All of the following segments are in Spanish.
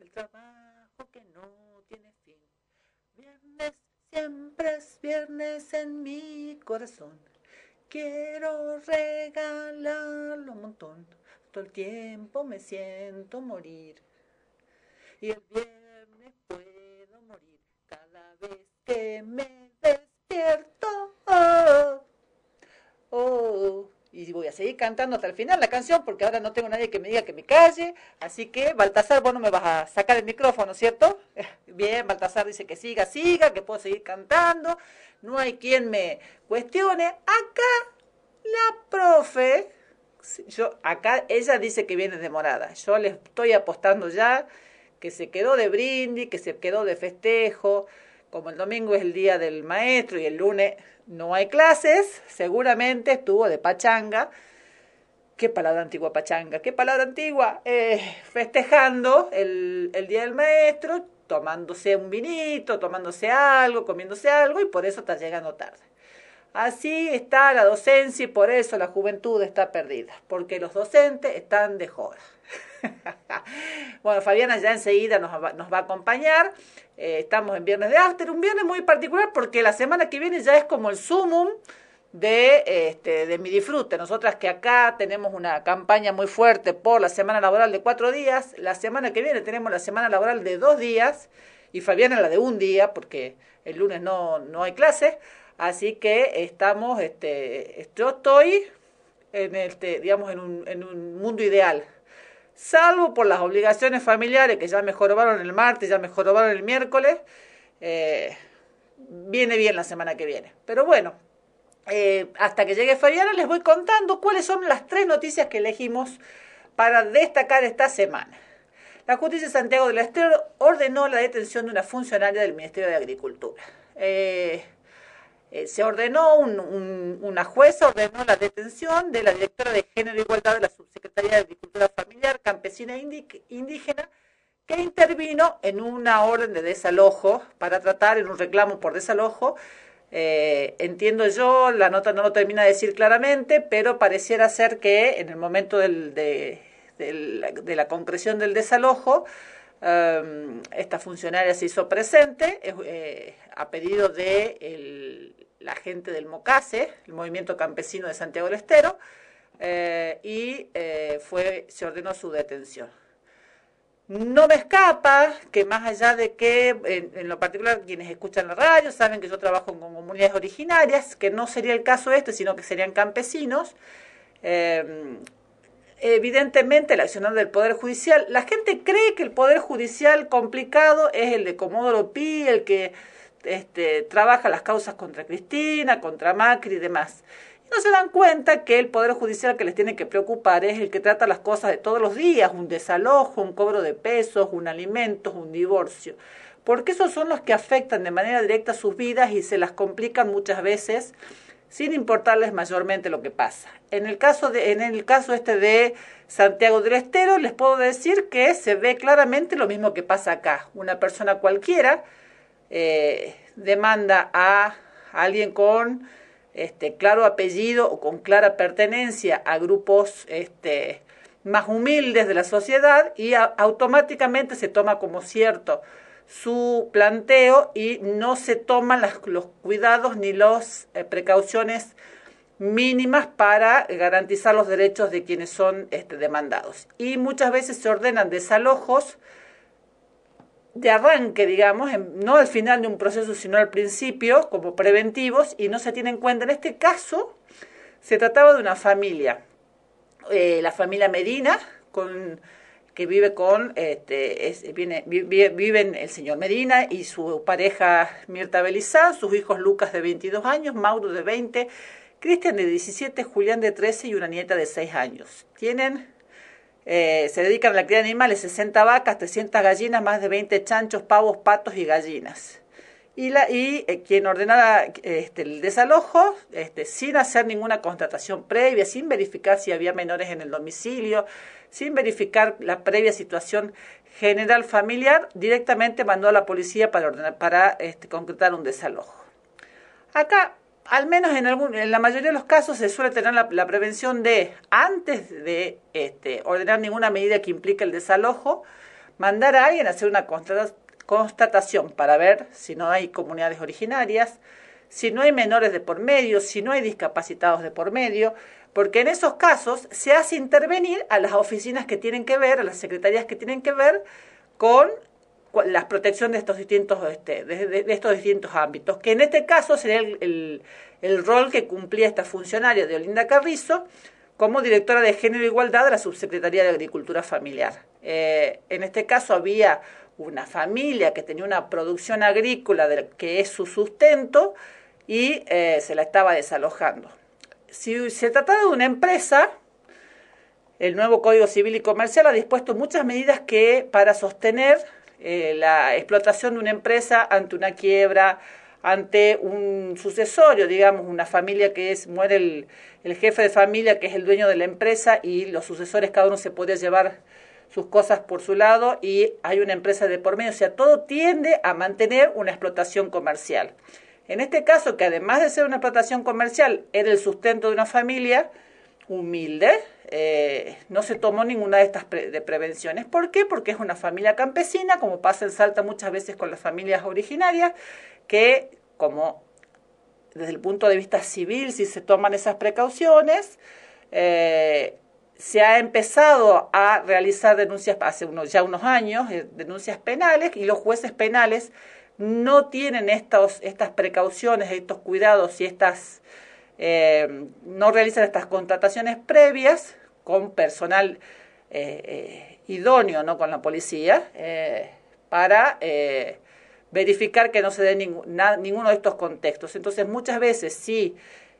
el trabajo que no tiene fin. Viernes siempre es viernes en mi corazón. Quiero regalarlo un montón. Todo el tiempo me siento morir. Y el viernes puedo morir cada vez que me despierto. Oh, oh y voy a seguir cantando hasta el final la canción porque ahora no tengo nadie que me diga que me calle. Así que, Baltasar, vos no me vas a sacar el micrófono, ¿cierto? Bien, Baltasar dice que siga, siga, que puedo seguir cantando. No hay quien me cuestione. Acá, la profe, yo, acá ella dice que viene demorada. Yo le estoy apostando ya que se quedó de brindis, que se quedó de festejo. Como el domingo es el día del maestro y el lunes no hay clases, seguramente estuvo de pachanga. ¿Qué palabra antigua pachanga? ¿Qué palabra antigua? Eh, festejando el, el Día del Maestro, tomándose un vinito, tomándose algo, comiéndose algo y por eso está llegando tarde. Así está la docencia y por eso la juventud está perdida, porque los docentes están de joda. bueno, Fabiana ya enseguida nos va, nos va a acompañar. Eh, estamos en Viernes de After, un viernes muy particular porque la semana que viene ya es como el sumum de, este, de mi disfrute. Nosotras que acá tenemos una campaña muy fuerte por la semana laboral de cuatro días, la semana que viene tenemos la semana laboral de dos días y Fabiana la de un día porque el lunes no, no hay clases. Así que estamos, este, yo estoy en este, digamos, en un, en un mundo ideal salvo por las obligaciones familiares que ya me jorobaron el martes, ya me jorobaron el miércoles, eh, viene bien la semana que viene. Pero bueno, eh, hasta que llegue Fabiana les voy contando cuáles son las tres noticias que elegimos para destacar esta semana. La justicia de Santiago del Estero ordenó la detención de una funcionaria del Ministerio de Agricultura. Eh, eh, se ordenó, una jueza ordenó la detención de la directora de Género e Igualdad de la Subsecretaría de Agricultura Familiar Campesina Indígena, que intervino en una orden de desalojo para tratar en un reclamo por desalojo. Eh, entiendo yo, la nota no lo termina de decir claramente, pero pareciera ser que en el momento de, la, concreción del desalojo, em, esta funcionaria se hizo presente eh, a pedido de la gente del MOCASE, el Movimiento Campesino de Santiago del Estero, eh, y eh, fue, se ordenó su detención. No me escapa que más allá de que, en, lo particular, quienes escuchan la radio saben que yo trabajo con comunidades originarias, que no sería el caso este, sino que serían campesinos. Eh, evidentemente, el accionar del Poder Judicial, la gente cree que el Poder Judicial complicado es el de Comodoro Pi, el que este, trabaja las causas contra Cristina, contra Macri y demás. Y no se dan cuenta que el Poder Judicial que les tiene que preocupar es el que trata las cosas de todos los días, un desalojo, un cobro de pesos, un alimento, un divorcio. Porque esos son los que afectan de manera directa sus vidas y se las complican muchas veces sin importarles mayormente lo que pasa. En el caso, de, en el caso este de Santiago del Estero, les puedo decir que se ve claramente lo mismo que pasa acá. Una persona cualquiera eh, demanda a alguien con este, claro apellido o con clara pertenencia a grupos este, más humildes de la sociedad y automáticamente se toma como cierto su planteo y no se toman los cuidados ni las eh, precauciones mínimas para garantizar los derechos de quienes son este, demandados. Y muchas veces se ordenan desalojos de arranque, digamos, no al final de un proceso, sino al principio, como preventivos, y no se tiene en cuenta. En este caso, se trataba de una familia, eh, la familia Medina, con, que vive con, este, viene, viven el señor Medina y su pareja Mirta Belizán, sus hijos Lucas de 22 años, Mauro de 20, Cristian de 17, Julián de 13 y una nieta de 6 años. Tienen eh, se dedican a la cría de animales, 60 vacas, 300 gallinas, más de 20 chanchos, pavos, patos y gallinas. Y, eh, quien ordenara este, el desalojo, este, sin hacer ninguna constatación previa, sin verificar si había menores en el domicilio, sin verificar la previa situación general familiar, directamente mandó a la policía para, ordenar, para este, concretar un desalojo. Acá al menos en, algún, en la mayoría de los casos se suele tener la, prevención de, antes de este, ordenar ninguna medida que implique el desalojo, mandar a alguien a hacer una constatación para ver si no hay comunidades originarias, si no hay menores de por medio, si no hay discapacitados de por medio, porque en esos casos se hace intervenir a las oficinas que tienen que ver, a las secretarías que tienen que ver con la protección de estos distintos este, de, estos distintos ámbitos, que en este caso sería el, el, rol que cumplía esta funcionaria de Olinda Carrizo como directora de Género e Igualdad de la Subsecretaría de Agricultura Familiar. Eh, en este caso había una familia que tenía una producción agrícola de, que es su sustento y eh, se la estaba desalojando. Si se trataba de una empresa, el nuevo Código Civil y Comercial ha dispuesto muchas medidas que para sostener eh, la explotación de una empresa ante una quiebra, ante un sucesorio, digamos, una familia que es, muere el, el, jefe de familia que es el dueño de la empresa y los sucesores cada uno se podía llevar sus cosas por su lado y hay una empresa de por medio, o sea, todo tiende a mantener una explotación comercial. En este caso, que además de ser una explotación comercial, era el sustento de una familia humilde, eh, no se tomó ninguna de estas de prevenciones. ¿Por qué? Porque es una familia campesina, como pasa en Salta muchas veces con las familias originarias, que como desde el punto de vista civil, si se toman esas precauciones, eh, se ha empezado a realizar denuncias hace unos, ya unos años, eh, denuncias penales, y los jueces penales no tienen estos, estas precauciones, estos cuidados y estas no realizan estas contrataciones previas con personal eh, eh, idóneo, no con la policía, eh, para verificar que no se dé ninguno de estos contextos. Entonces, muchas veces, si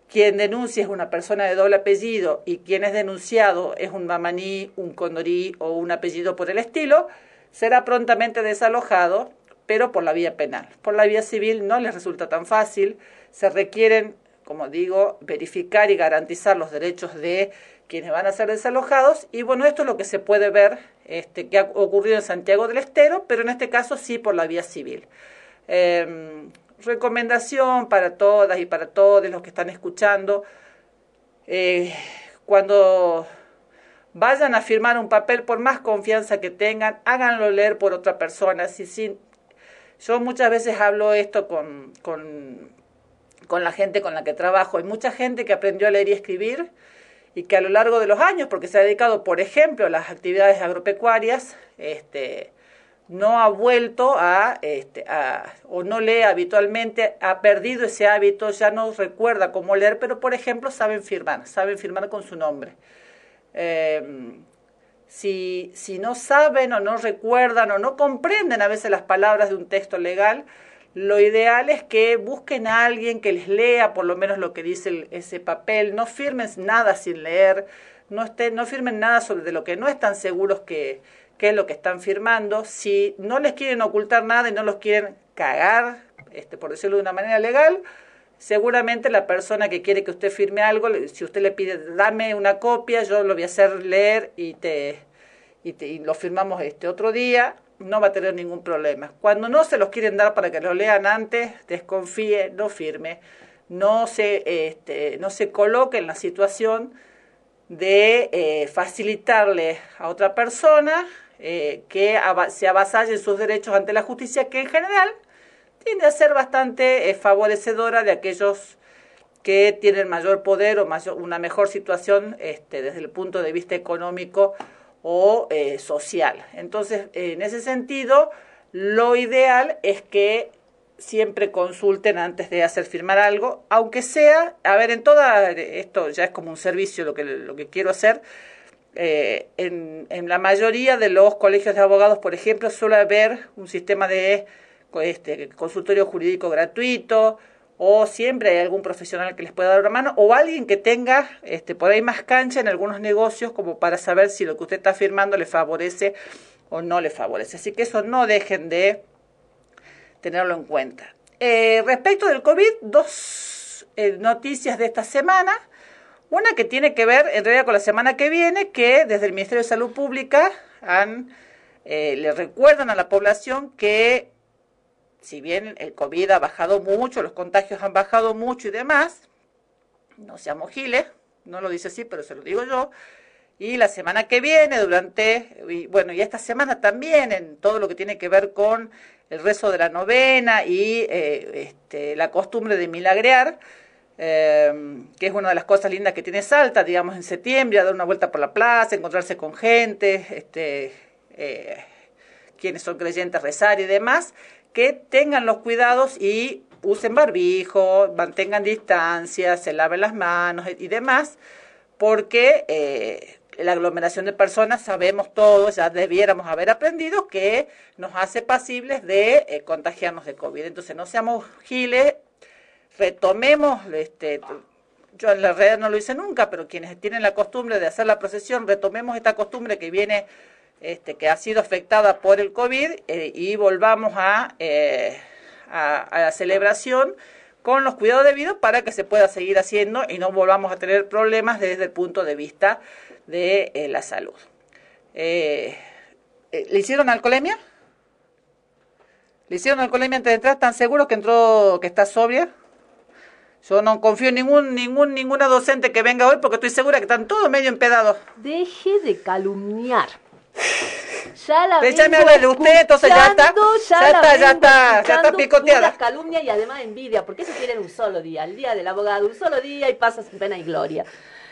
quien denuncia es una persona de doble apellido y quien es denunciado es un mamaní, un condorí o un apellido por el estilo, será prontamente desalojado, pero por la vía penal. Por la vía civil no les resulta tan fácil, se requieren, como digo, verificar y garantizar los derechos de quienes van a ser desalojados. Y bueno, esto es lo que se puede ver este, que ha ocurrido en Santiago del Estero, pero en este caso sí por la vía civil. Em, recomendación para todas y para todos los que están escuchando. Eh, cuando vayan a firmar un papel, por más confianza que tengan, háganlo leer por otra persona. Si, yo muchas veces hablo esto con, con, con la gente con la que trabajo. Hay mucha gente que aprendió a leer y escribir y que a lo largo de los años, porque se ha dedicado, por ejemplo, a las actividades agropecuarias, este, no ha vuelto a, este, a, o no lee habitualmente, ha perdido ese hábito, ya no recuerda cómo leer, pero por ejemplo saben firmar, saben firmar con su nombre. Em, si, si no saben o no recuerdan o no comprenden a veces las palabras de un texto legal, lo ideal es que busquen a alguien que les lea por lo menos lo que dice ese papel, no firmen nada sin leer, no, estén, no firmen nada sobre de lo que no están seguros que, es lo que están firmando. Si no les quieren ocultar nada y no los quieren cagar, este, por decirlo de una manera legal, seguramente la persona que quiere que usted firme algo, si usted le pide, dame una copia, yo lo voy a hacer leer y te, y, te, y lo firmamos este otro día, no va a tener ningún problema. Cuando no se los quieren dar para que lo lean antes, desconfíe, no firme, no se, este, no se coloque en la situación de eh, facilitarle a otra persona eh, que se avasalle sus derechos ante la justicia, que en general tiende a ser bastante eh, favorecedora de aquellos que tienen mayor poder o mayor, una mejor situación este, desde el punto de vista económico o eh, social. Entonces, en ese sentido, lo ideal es que siempre consulten antes de hacer firmar algo, aunque sea, a ver, en toda, esto ya es como un servicio lo que, lo que quiero hacer, eh, en, en, la mayoría de los colegios de abogados, por ejemplo, suele haber un sistema de este, consultorio jurídico gratuito, o siempre hay algún profesional que les pueda dar una mano o alguien que tenga este, por ahí más cancha en algunos negocios como para saber si lo que usted está firmando le favorece o no le favorece. Así que eso no dejen de tenerlo en cuenta. Eh, respecto del COVID, dos eh, noticias de esta semana. Una que tiene que ver en realidad con la semana que viene, que desde el Ministerio de Salud Pública han, eh, le recuerdan a la población que si bien el COVID ha bajado mucho, los contagios han bajado mucho y demás, no seamos giles, no lo dice así, pero se lo digo yo, Y la semana que viene, durante, y bueno, y esta semana también, en todo lo que tiene que ver con el rezo de la novena y eh, este, la costumbre de milagrear, eh, que es una de las cosas lindas que tiene Salta, digamos, en septiembre, a dar una vuelta por la plaza, encontrarse con gente, este, eh, quienes son creyentes, rezar y demás, que tengan los cuidados y usen barbijo, mantengan distancia, se laven las manos y demás, porque eh, la aglomeración de personas sabemos todos, ya debiéramos haber aprendido que nos hace pasibles de eh, contagiarnos de COVID. Entonces no seamos giles, retomemos, este, yo en la realidad no lo hice nunca, pero quienes tienen la costumbre de hacer la procesión, retomemos esta costumbre que viene, este, que ha sido afectada por el COVID eh, y volvamos a, eh, a, a la celebración con los cuidados debidos para que se pueda seguir haciendo y no volvamos a tener problemas desde el punto de vista de eh, la salud. Eh, ¿Le hicieron alcoholemia? ¿Le hicieron alcoholemia antes de entrar? ¿Están seguros que entró, que está sobria? Yo no confío en ningún, ningún, ninguna docente que venga hoy porque estoy segura que están todos medio empedados. Deje de calumniar. Ya la Échame vengo a verle usted, entonces ya está, ya la está, ya está, ya está picoteada. calumnia y además envidia, porque eso tienen un solo día, el día del abogado, un solo día y pasa sin pena y gloria.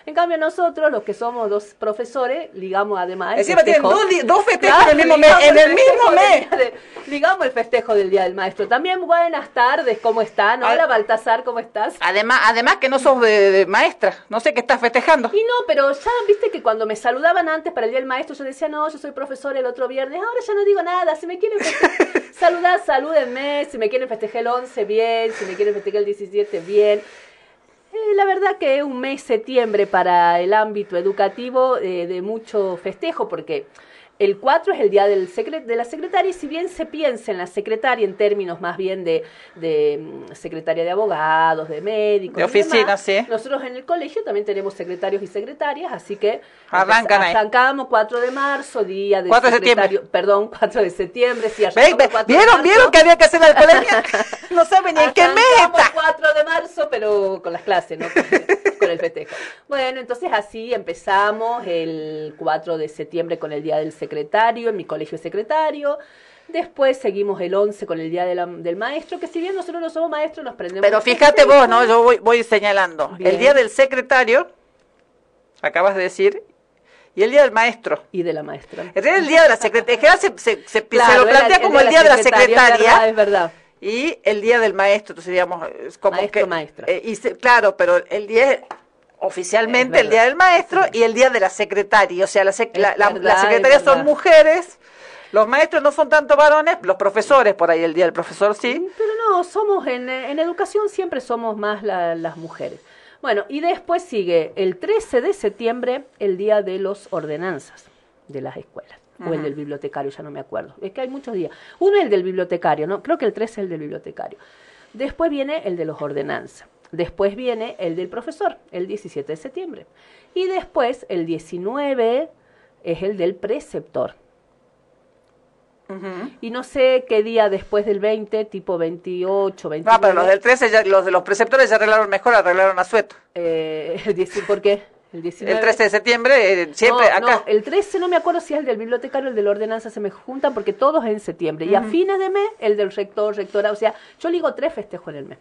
En cambio nosotros, los que somos dos profesores, ligamos además Encima tienen dos, festejos Claro, en el mismo mes. En el mismo mes. de- ligamos el festejo del Día del Maestro. También buenas tardes, ¿cómo están? Hola Al- Baltasar, ¿cómo estás? Además, además que no sos de, de maestra. No sé qué estás festejando. Y no, pero ya viste que cuando me saludaban antes para el Día del Maestro, yo decía, no, yo soy profesor el otro viernes, ahora ya no digo nada, si me quieren saludar, salúdenme, si me quieren festejar el 11, bien, si me quieren festejar el 17, bien. La verdad que es un mes septiembre para el ámbito educativo eh, de mucho festejo, porque el 4 es el día del de la secretaria, y si bien se piensa en la secretaria en términos más bien de, de mm, secretaria de abogados, de médicos, De y oficina, demás, sí. nosotros en el colegio también tenemos secretarios y secretarias, así que Arrancan ahí. arrancamos 4 de marzo, día del 4 de secretario, perdón, 4 de septiembre, sí, Ve- arrancamos ve- 4 de ¿Vieron, marzo. vieron que había que hacer la alcoholemia? No saben ni en qué mes está. 4 de marzo, pero con las clases, ¿no? Con, con el festejo. Bueno, entonces así empezamos el 4 de septiembre con el Día del Secretario, en mi colegio secretario. Después seguimos el 11 con el Día de la- del Maestro, que si bien nosotros no somos maestros, nos prendemos. Pero fíjate vos, ¿no? Yo voy, voy señalando. Bien. El día del secretario, acabas de decir, y el día del maestro. Y de la maestra. En realidad, el día de la secretaria, en general se, se- se- lo plantea como el día de la secretaria. Es verdad, es verdad. y el día del maestro, entonces digamos, es como Maestro, que... maestra. eh, y claro, pero el día es oficialmente el día del maestro y el día de la secretaria, o sea, sec- la, la- las secretarias son mujeres, los maestros no son tanto varones, los profesores, por ahí el día del profesor sí. Pero no, somos en, en educación siempre somos más la- las mujeres. Bueno, y después sigue el 13 de septiembre, el día de los ordenanzas de las escuelas. O el del bibliotecario, ya no me acuerdo. Es que hay muchos días. Uno es el del bibliotecario, ¿no? Creo que el 13 es el del bibliotecario. Después viene el de los ordenanzas. Después viene el del profesor, el 17 de septiembre. Y después, el 19 es el del preceptor. Y no sé qué día después del 20, tipo 28, 29. No, pero los del 13, ya- los de los preceptores ya arreglaron mejor, arreglaron a sueto. Eh, el 10 ¿Por qué? El 19. El 13 de septiembre, eh, siempre no, acá. no, el 13 no me acuerdo si es el del bibliotecario o el de la ordenanza, se me juntan porque todos en septiembre. Y a fines de mes, el del rector, rectora. O sea, yo digo tres festejos en el mes.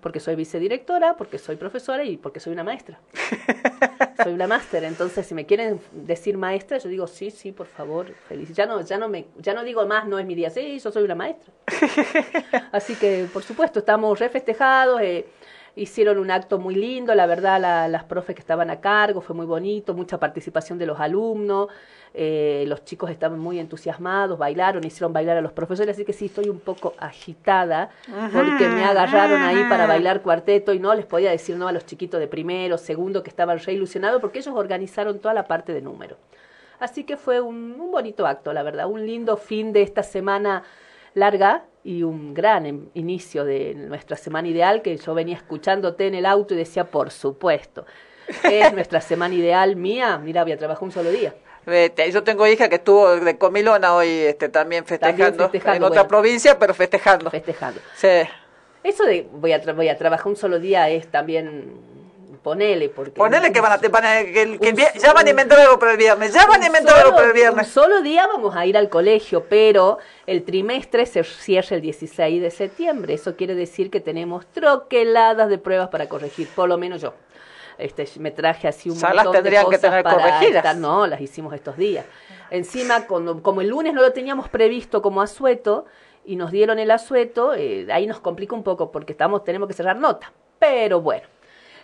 Porque soy vicedirectora, porque soy profesora y porque soy una maestra. soy una máster. Entonces, si me quieren decir maestra, yo digo sí, sí, por favor, feliz. Ya no, ya no me, ya no digo más, no es mi día. Sí, yo soy una maestra. Así que, por supuesto, estamos refestejados. Eh, hicieron un acto muy lindo, la verdad, la- las profes que estaban a cargo, fue muy bonito, mucha participación de los alumnos, eh, los chicos estaban muy entusiasmados, bailaron, hicieron bailar a los profesores, así que sí, estoy un poco agitada, porque me agarraron ahí para bailar cuarteto y no les podía decir no a los chiquitos de primero, segundo, que estaban re ilusionados, porque ellos organizaron toda la parte de número. Así que fue un, un bonito acto, la verdad, un lindo fin de esta semana larga y un gran em- inicio de nuestra semana ideal que yo venía escuchándote en el auto y decía, por supuesto, es nuestra semana ideal mía, mira, voy a trabajar un solo día. Yo tengo hija que estuvo de comilona hoy este, también festejando, festejando, en otra provincia, pero festejando. Festejando. Sí. Eso de voy a, tra- voy a trabajar un solo día es también ponele, porque... Ponele que van a, van a- que, el- que el ya van a inventar algo para el viernes, ya van a inventar algo para el un viernes. solo día vamos a ir al colegio, pero el trimestre se cierra el 16 de septiembre. Eso quiere decir que tenemos troqueladas de pruebas para corregir, por lo menos yo. Este, me traje así un Ya las montón de tendrían que cosas tener para corregidas. estar- no, las hicimos estos días. Encima, cuando- como el lunes no lo teníamos previsto como asueto y nos dieron el asueto, eh, ahí nos complica un poco porque estamos, tenemos que cerrar nota. Pero bueno,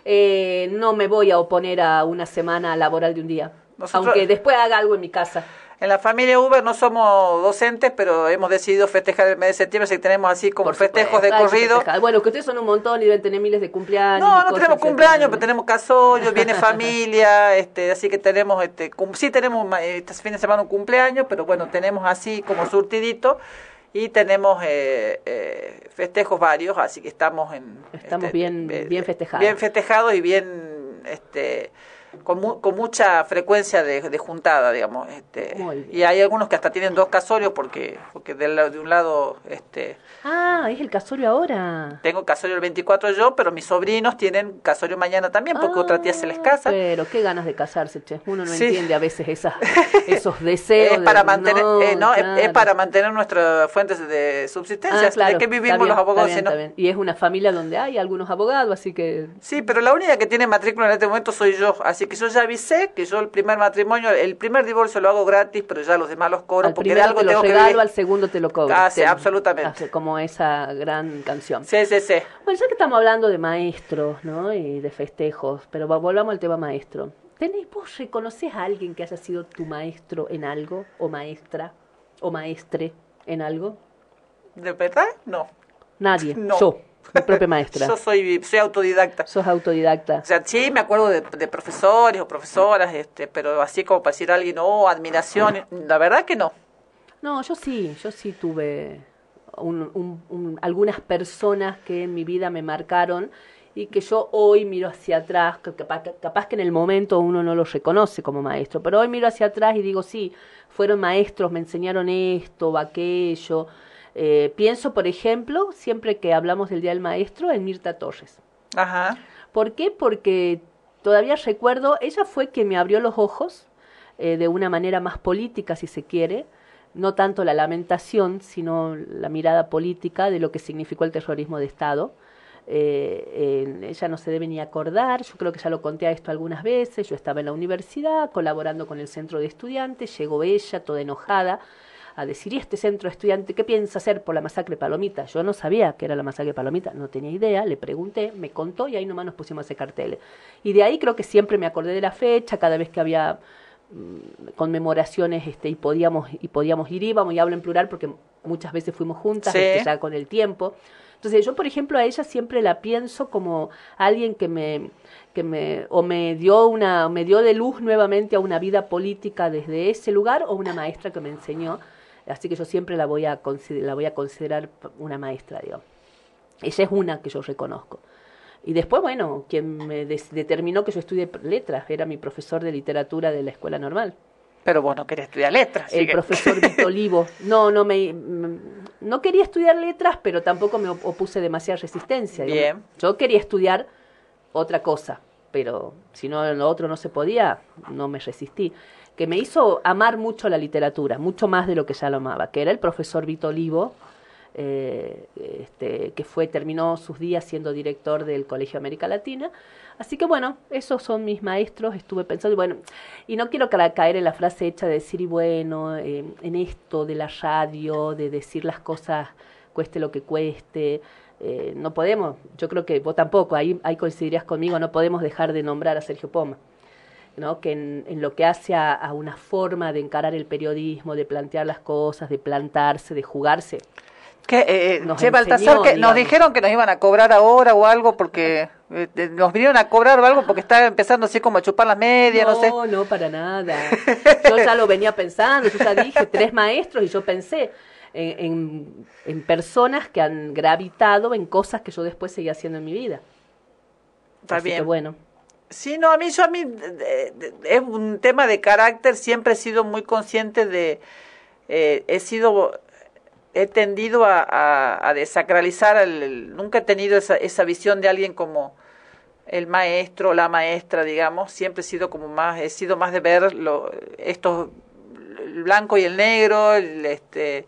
eh, no me voy a oponer a una semana laboral de un día. Nosotros- Aunque después haga algo en mi casa. En la familia Uber no somos docentes, pero hemos decidido festejar el mes de septiembre, así que tenemos así como Por festejos supuesto, de corrido. festejar. Bueno, que ustedes son un montón y deben tener miles de cumpleaños. No, no tenemos cumpleaños, pero tenemos casollo, viene familia, este, así que tenemos, este, sí tenemos este fin de semana un cumpleaños, pero bueno, tenemos así como surtidito y tenemos eh, eh, festejos varios, así que estamos en... Estamos este, bien- bien festejados. Bien festejados y bien, este, con, mu- con mucha frecuencia de, de juntada, digamos. Este, y hay algunos que hasta tienen dos casorios porque, porque del lado- de un lado, este... Ah, es el casorio ahora. Tengo casorio el 24 yo, pero mis sobrinos tienen casorio mañana también, porque otra tía se les casa. Ah, Pero qué ganas de casarse, che. Uno no Sí. entiende a veces esas, esos deseos. Es para de- mantener, no, eh, no, es- es, claro. para mantener nuestras fuentes de subsistencia. Ah, claro, ¿De qué vivimos bien, los abogados está bien, está bien. Y es una familia donde hay algunos abogados, así que Sí, pero la única que tiene matrícula en este momento soy yo, así que yo ya avisé que yo el primer matrimonio, el primer divorcio lo hago gratis, pero ya los demás los cobro al porque de algo te lo tengo que regalo, vivir. al segundo te lo cobro. Ah, sí, absolutamente. Como esa gran canción. Sí, sí, sí. Bueno, ya que estamos hablando de maestros, ¿no? Y de festejos, pero va- volvamos al tema maestro. ¿Tenés, vos reconoces a alguien que haya sido tu maestro en algo? ¿O maestra? ¿O maestre en algo? ¿De verdad? No. Nadie. No. Yo, mi propia maestra. Yo soy, soy autodidacta. Sos autodidacta. O sea, sí, me acuerdo de, de profesores o profesoras, este, pero así como para decir a alguien, oh, admiración, la verdad que no. No, yo sí, yo sí tuve un- un- un- algunas personas que en mi vida me marcaron y que yo hoy miro hacia atrás, que capaz, que- capaz que en el momento uno no los reconoce como maestro, pero hoy miro hacia atrás y digo, sí, fueron maestros, me enseñaron esto o aquello. Eh, pienso, por ejemplo, siempre que hablamos del Día del Maestro, en Mirta Torres. Ajá. ¿Por qué? Porque todavía recuerdo, ella fue quien me abrió los ojos eh, de una manera más política, si se quiere, no tanto la lamentación, sino la mirada política de lo que significó el terrorismo de Estado. Eh, ella no se debe ni acordar, yo creo que ya lo conté a esto algunas veces, yo estaba en la universidad colaborando con el centro de estudiantes, llegó ella toda enojada a decir, ¿y este centro de estudiantes qué piensa hacer por la masacre Palomita? Yo no sabía que era la masacre Palomita, no tenía idea, le pregunté, me contó y ahí nomás nos pusimos a hacer carteles. Y de ahí creo que siempre me acordé de la fecha, cada vez que había mm, conmemoraciones este, y, podíamos, y podíamos ir, íbamos, y hablo en plural porque muchas veces fuimos juntas, Sí. este, ya con el tiempo. Entonces yo, por ejemplo, a ella siempre la pienso como alguien que me, que me, o me dio una, me dio de luz nuevamente a una vida política desde ese lugar, o una maestra que me enseñó. Así que yo siempre la voy a la voy a considerar una maestra, digamos. Ella es una que yo reconozco. Y después, bueno, quien me determinó que yo estudie letras era mi profesor de literatura de la escuela normal. Pero vos no estudiar letras. El que- profesor Vito Olivo. No, no me no quería estudiar letras, pero tampoco me op- opuse demasiada resistencia. Bien. Yo quería estudiar otra cosa, pero si no lo otro no se podía, no me resistí. Que me hizo amar mucho la literatura, mucho más de lo que ya lo amaba, que era el profesor Vito Olivo, eh, este, que fue terminó sus días siendo director del Colegio América Latina. Así que bueno, esos son mis maestros. Estuve pensando, y bueno, y no quiero ca- caer en la frase hecha de decir, y bueno, eh, en esto de la radio, de decir las cosas cueste lo que cueste. eh, no podemos, yo creo que vos tampoco, ahí, ahí coincidirías conmigo, no podemos dejar de nombrar a Sergio Poma. ¿No? que en, en lo que hace a, a una forma de encarar el periodismo, de plantear las cosas, de plantarse, de jugarse, ¿Qué, eh, Nos che, Baltasar, enseñó, que nos dijeron que nos iban a cobrar ahora o algo porque eh, eh, nos vinieron a cobrar o algo porque estaba empezando así como a chupar las medias, no, sé. No, no, para nada. Yo ya lo venía pensando, yo ya dije tres maestros y yo pensé en, en, en personas que han gravitado en cosas que yo después seguía haciendo en mi vida. Está Así que bueno, Sí, no, a mí, yo a mí, es un tema de carácter, siempre he sido muy consciente de, eh, he sido, he tendido a, desacralizar, el- nunca he tenido esa, esa visión de alguien como, el maestro, la maestra, digamos, siempre he sido como más, he sido más de ver lo, estos, el blanco y el negro, el, este,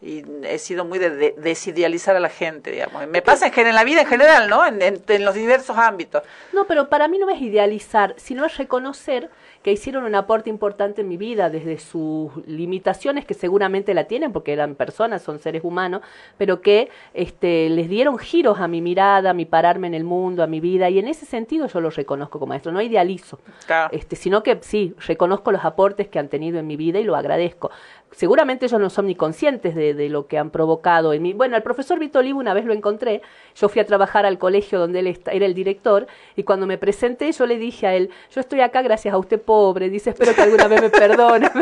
y he sido muy de, desidealizar a la gente, digamos. Me pasa en, en la vida en general, ¿no? En, en, los diversos ámbitos. No, pero para mí no es idealizar, sino es reconocer que hicieron un aporte importante en mi vida desde sus limitaciones que seguramente la tienen porque eran personas, son seres humanos, pero que este, les dieron giros a mi mirada, a mi pararme en el mundo, a mi vida y en ese sentido yo los reconozco como maestro, no idealizo, este, sino que sí, reconozco los aportes que han tenido en mi vida y lo agradezco seguramente ellos no son ni conscientes de, de, lo que han provocado en mí. Bueno, el profesor Vito Olivo una vez lo encontré, yo fui a trabajar al colegio donde él era el director y cuando me presenté yo le dije a él, yo estoy acá gracias a usted pobre, dice, espero que alguna vez me perdone.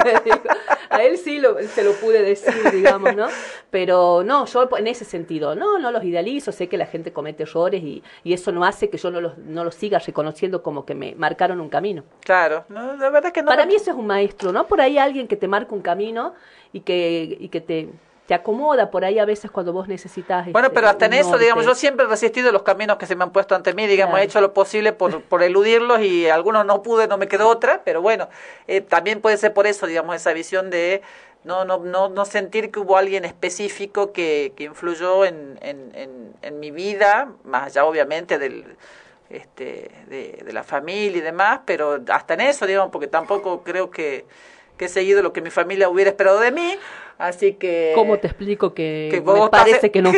A él sí lo, se lo pude decir, digamos, ¿no? Pero no, yo en ese sentido, no, no los idealizo, sé que la gente comete errores y, y eso no hace que yo no los, no los siga reconociendo como que me marcaron un camino. Claro, no, la verdad que no. Para mí eso es un maestro, ¿no? Por ahí alguien que te marca un camino y que, y que te, te acomoda por ahí a veces cuando vos necesitas. Bueno, pero hasta en eso, digamos, yo siempre he resistido los caminos que se me han puesto ante mí, digamos, he hecho lo posible por, por eludirlos y algunos no pude, no me quedó otra, pero bueno, eh, también puede ser por eso, digamos, esa visión de no, no, no, no sentir que hubo alguien específico que, que influyó en, en, en, en mi vida, más allá obviamente del este, de, de la familia y demás, pero hasta en eso, digamos, porque tampoco creo que que he seguido lo que mi familia hubiera esperado de mí. Así que... ¿Cómo te explico que, que me parece que no?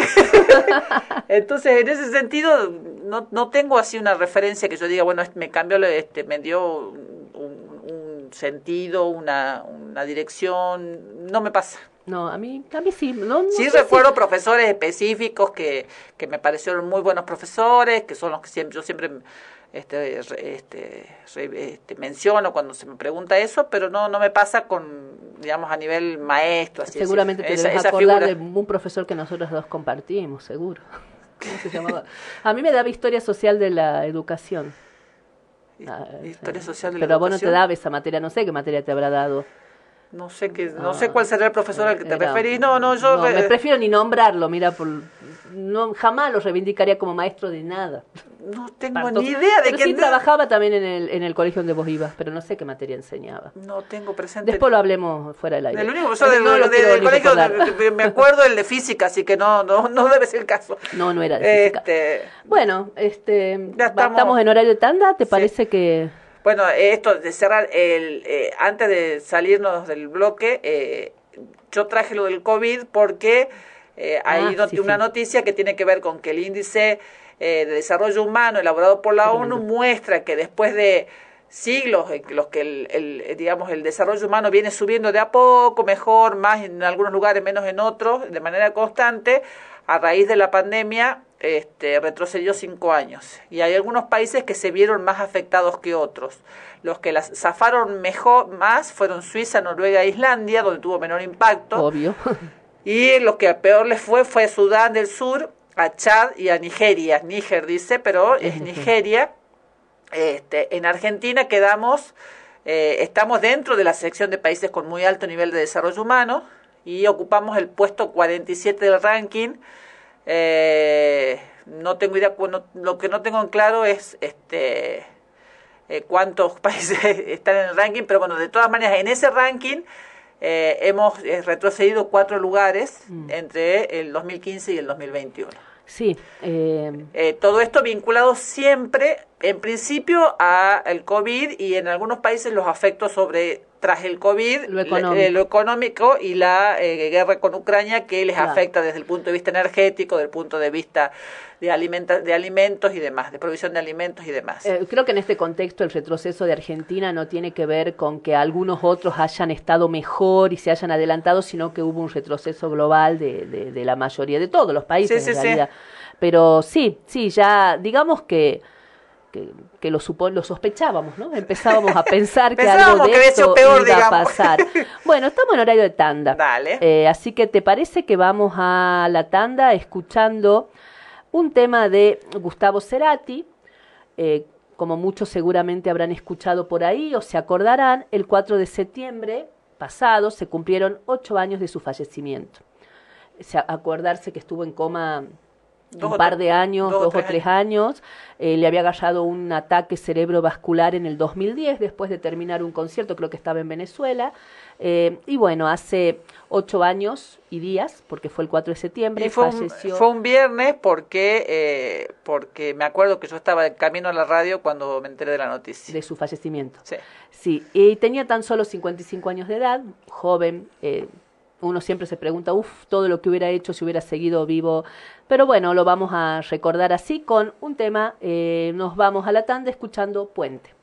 Entonces, en ese sentido, no, no tengo así una referencia que yo diga, bueno, me cambió, este, me dio un, un sentido, una, una dirección, no me pasa. No, a mí, a mí sí. No, no sí recuerdo profesores específicos que, que me parecieron muy buenos profesores, que son los que siempre, yo siempre este, este, este, menciono cuando se me pregunta eso, pero no, no me pasa con, digamos, a nivel maestro. Así Seguramente te esa, debes acordar de un profesor que nosotros dos compartimos, seguro. se llamaba? A mí me daba historia social de la educación. Ah, historia social de la pero vos no te daba esa materia, no sé qué materia te habrá dado. No sé qué, no, sé cuál será el profesor al que te referís. No, no, yo me prefiero ni nombrarlo, mira, por, no jamás lo reivindicaría como maestro de nada. No tengo ni idea de pero sí trabajaba también en el, en el colegio donde vos ibas, pero no sé qué materia enseñaba. No tengo presente. Después lo hablemos fuera del aire. El único profesor del, no del colegio, me acuerdo el de física, así que no, no, no debe ser el caso. No, no era de física. Este, bueno, este, ya estamos, en horario de tanda, ¿te parece que...? Bueno, esto de cerrar, el, eh, antes de salirnos del bloque, eh, yo traje lo del COVID porque eh, hay ah, una noticia que tiene que ver con que el índice de desarrollo humano elaborado por la ONU muestra que después de siglos en los que el, el, digamos el desarrollo humano viene subiendo de a poco, mejor, más en algunos lugares, menos en otros, de manera constante, a raíz de la pandemia este, retrocedió cinco años y hay algunos países que se vieron más afectados que otros. Los que las zafaron mejor más fueron Suiza, Noruega e Islandia, donde tuvo menor impacto. Obvio. Y lo que peor les fue fue Sudán del Sur, a Chad y a Nigeria. Níger dice, pero es Nigeria. Este, en Argentina quedamos, eh, estamos dentro de la sección de países con muy alto nivel de desarrollo humano y ocupamos el puesto 47 del ranking eh, no tengo idea, lo que no tengo en claro es este eh, cuántos países están en el ranking, pero bueno, de todas maneras, en ese ranking eh, hemos eh, retrocedido cuatro lugares mm. entre el 2015 y el 2021. Sí. todo esto vinculado siempre, en principio, a el COVID y en algunos países los afectos sobre tras el COVID, lo económico, y la eh, guerra con Ucrania que les afecta desde el punto de vista energético, desde el punto de vista de, alimenta de alimentos y demás, de provisión de alimentos y demás. Eh, creo que en este contexto el retroceso de Argentina no tiene que ver con que algunos otros hayan estado mejor y se hayan adelantado, sino que hubo un retroceso global de, de, la mayoría de todos los países en realidad. Pero sí, sí, ya digamos que que, lo, supo, lo sospechábamos, ¿no? Empezábamos a pensar que algo de esto iba a pasar. Bueno, estamos en horario de tanda. Dale. Eh, así que te parece que vamos a la tanda escuchando un tema de Gustavo Cerati, eh, como muchos seguramente habrán escuchado por ahí o se acordarán, el 4 de septiembre pasado se cumplieron ocho años de su fallecimiento. acordarse que estuvo en coma un par de años, dos, o tres años. Eh, le había agarrado un ataque cerebrovascular en el 2010, después de terminar un concierto, creo que estaba en Venezuela. Eh, y bueno, hace ocho años y días, porque fue el 4 de septiembre, fue falleció. Un, fue un viernes porque, eh, porque me acuerdo que yo estaba en camino a la radio cuando me enteré de la noticia. De su fallecimiento. Sí. Sí, y tenía tan solo 55 años de edad, joven. Uno siempre se pregunta, uff, todo lo que hubiera hecho si hubiera seguido vivo. Pero bueno, lo vamos a recordar así con un tema. Eh, nos vamos a la tanda escuchando Puente.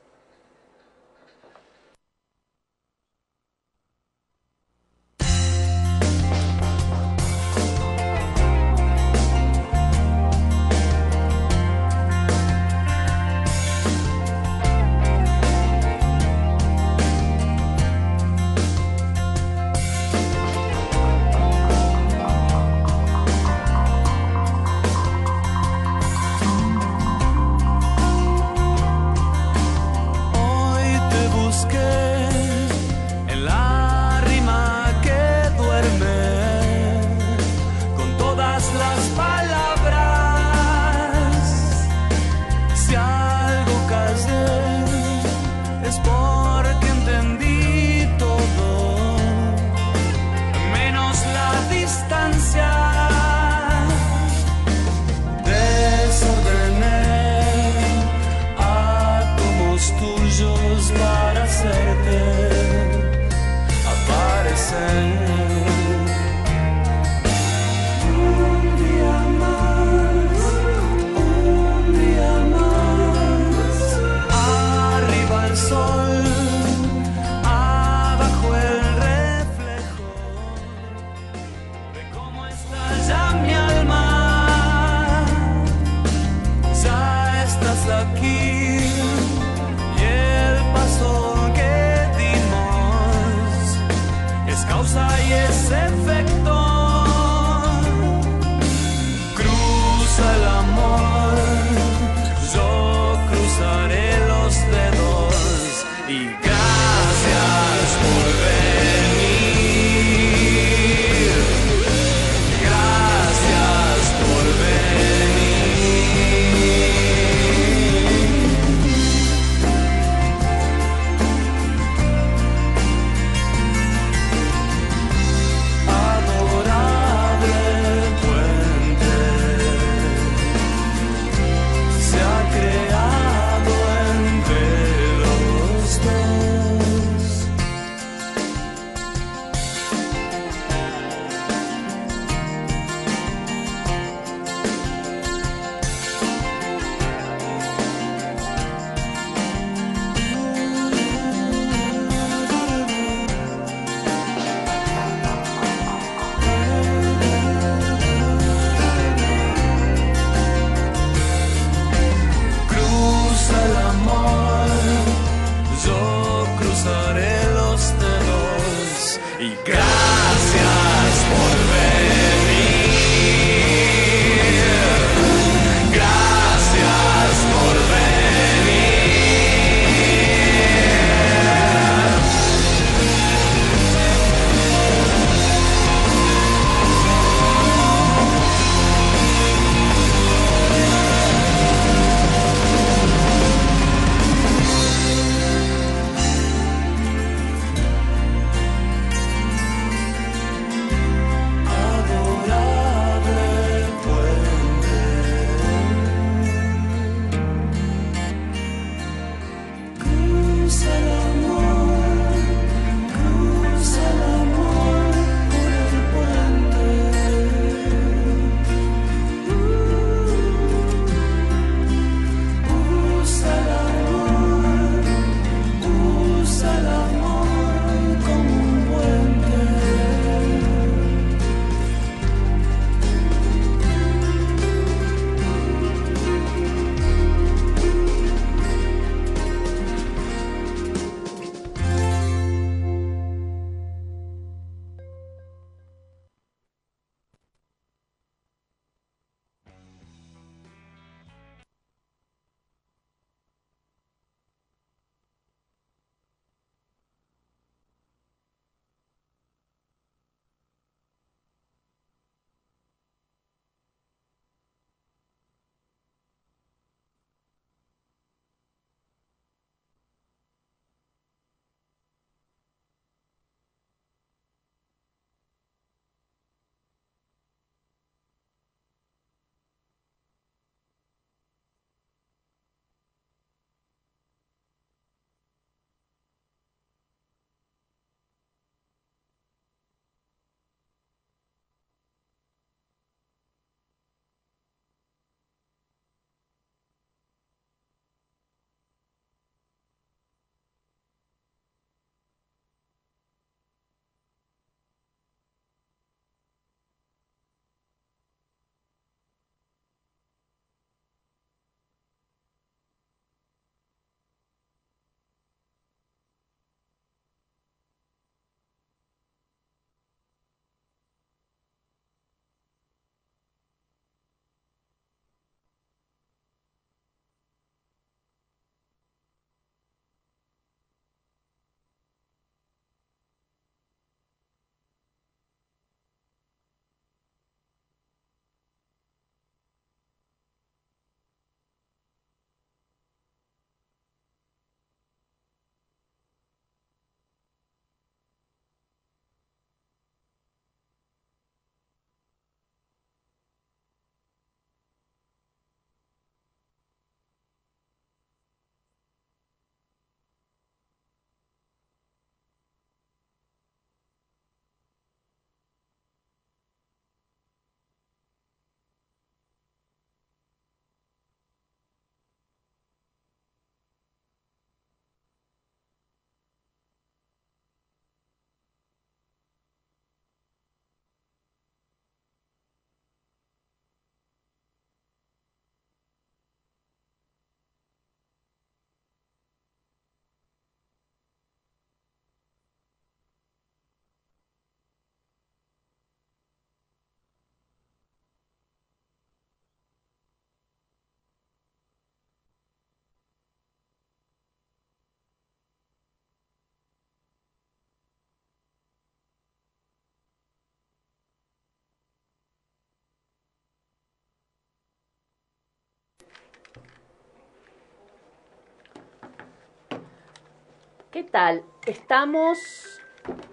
¿Qué tal? Estamos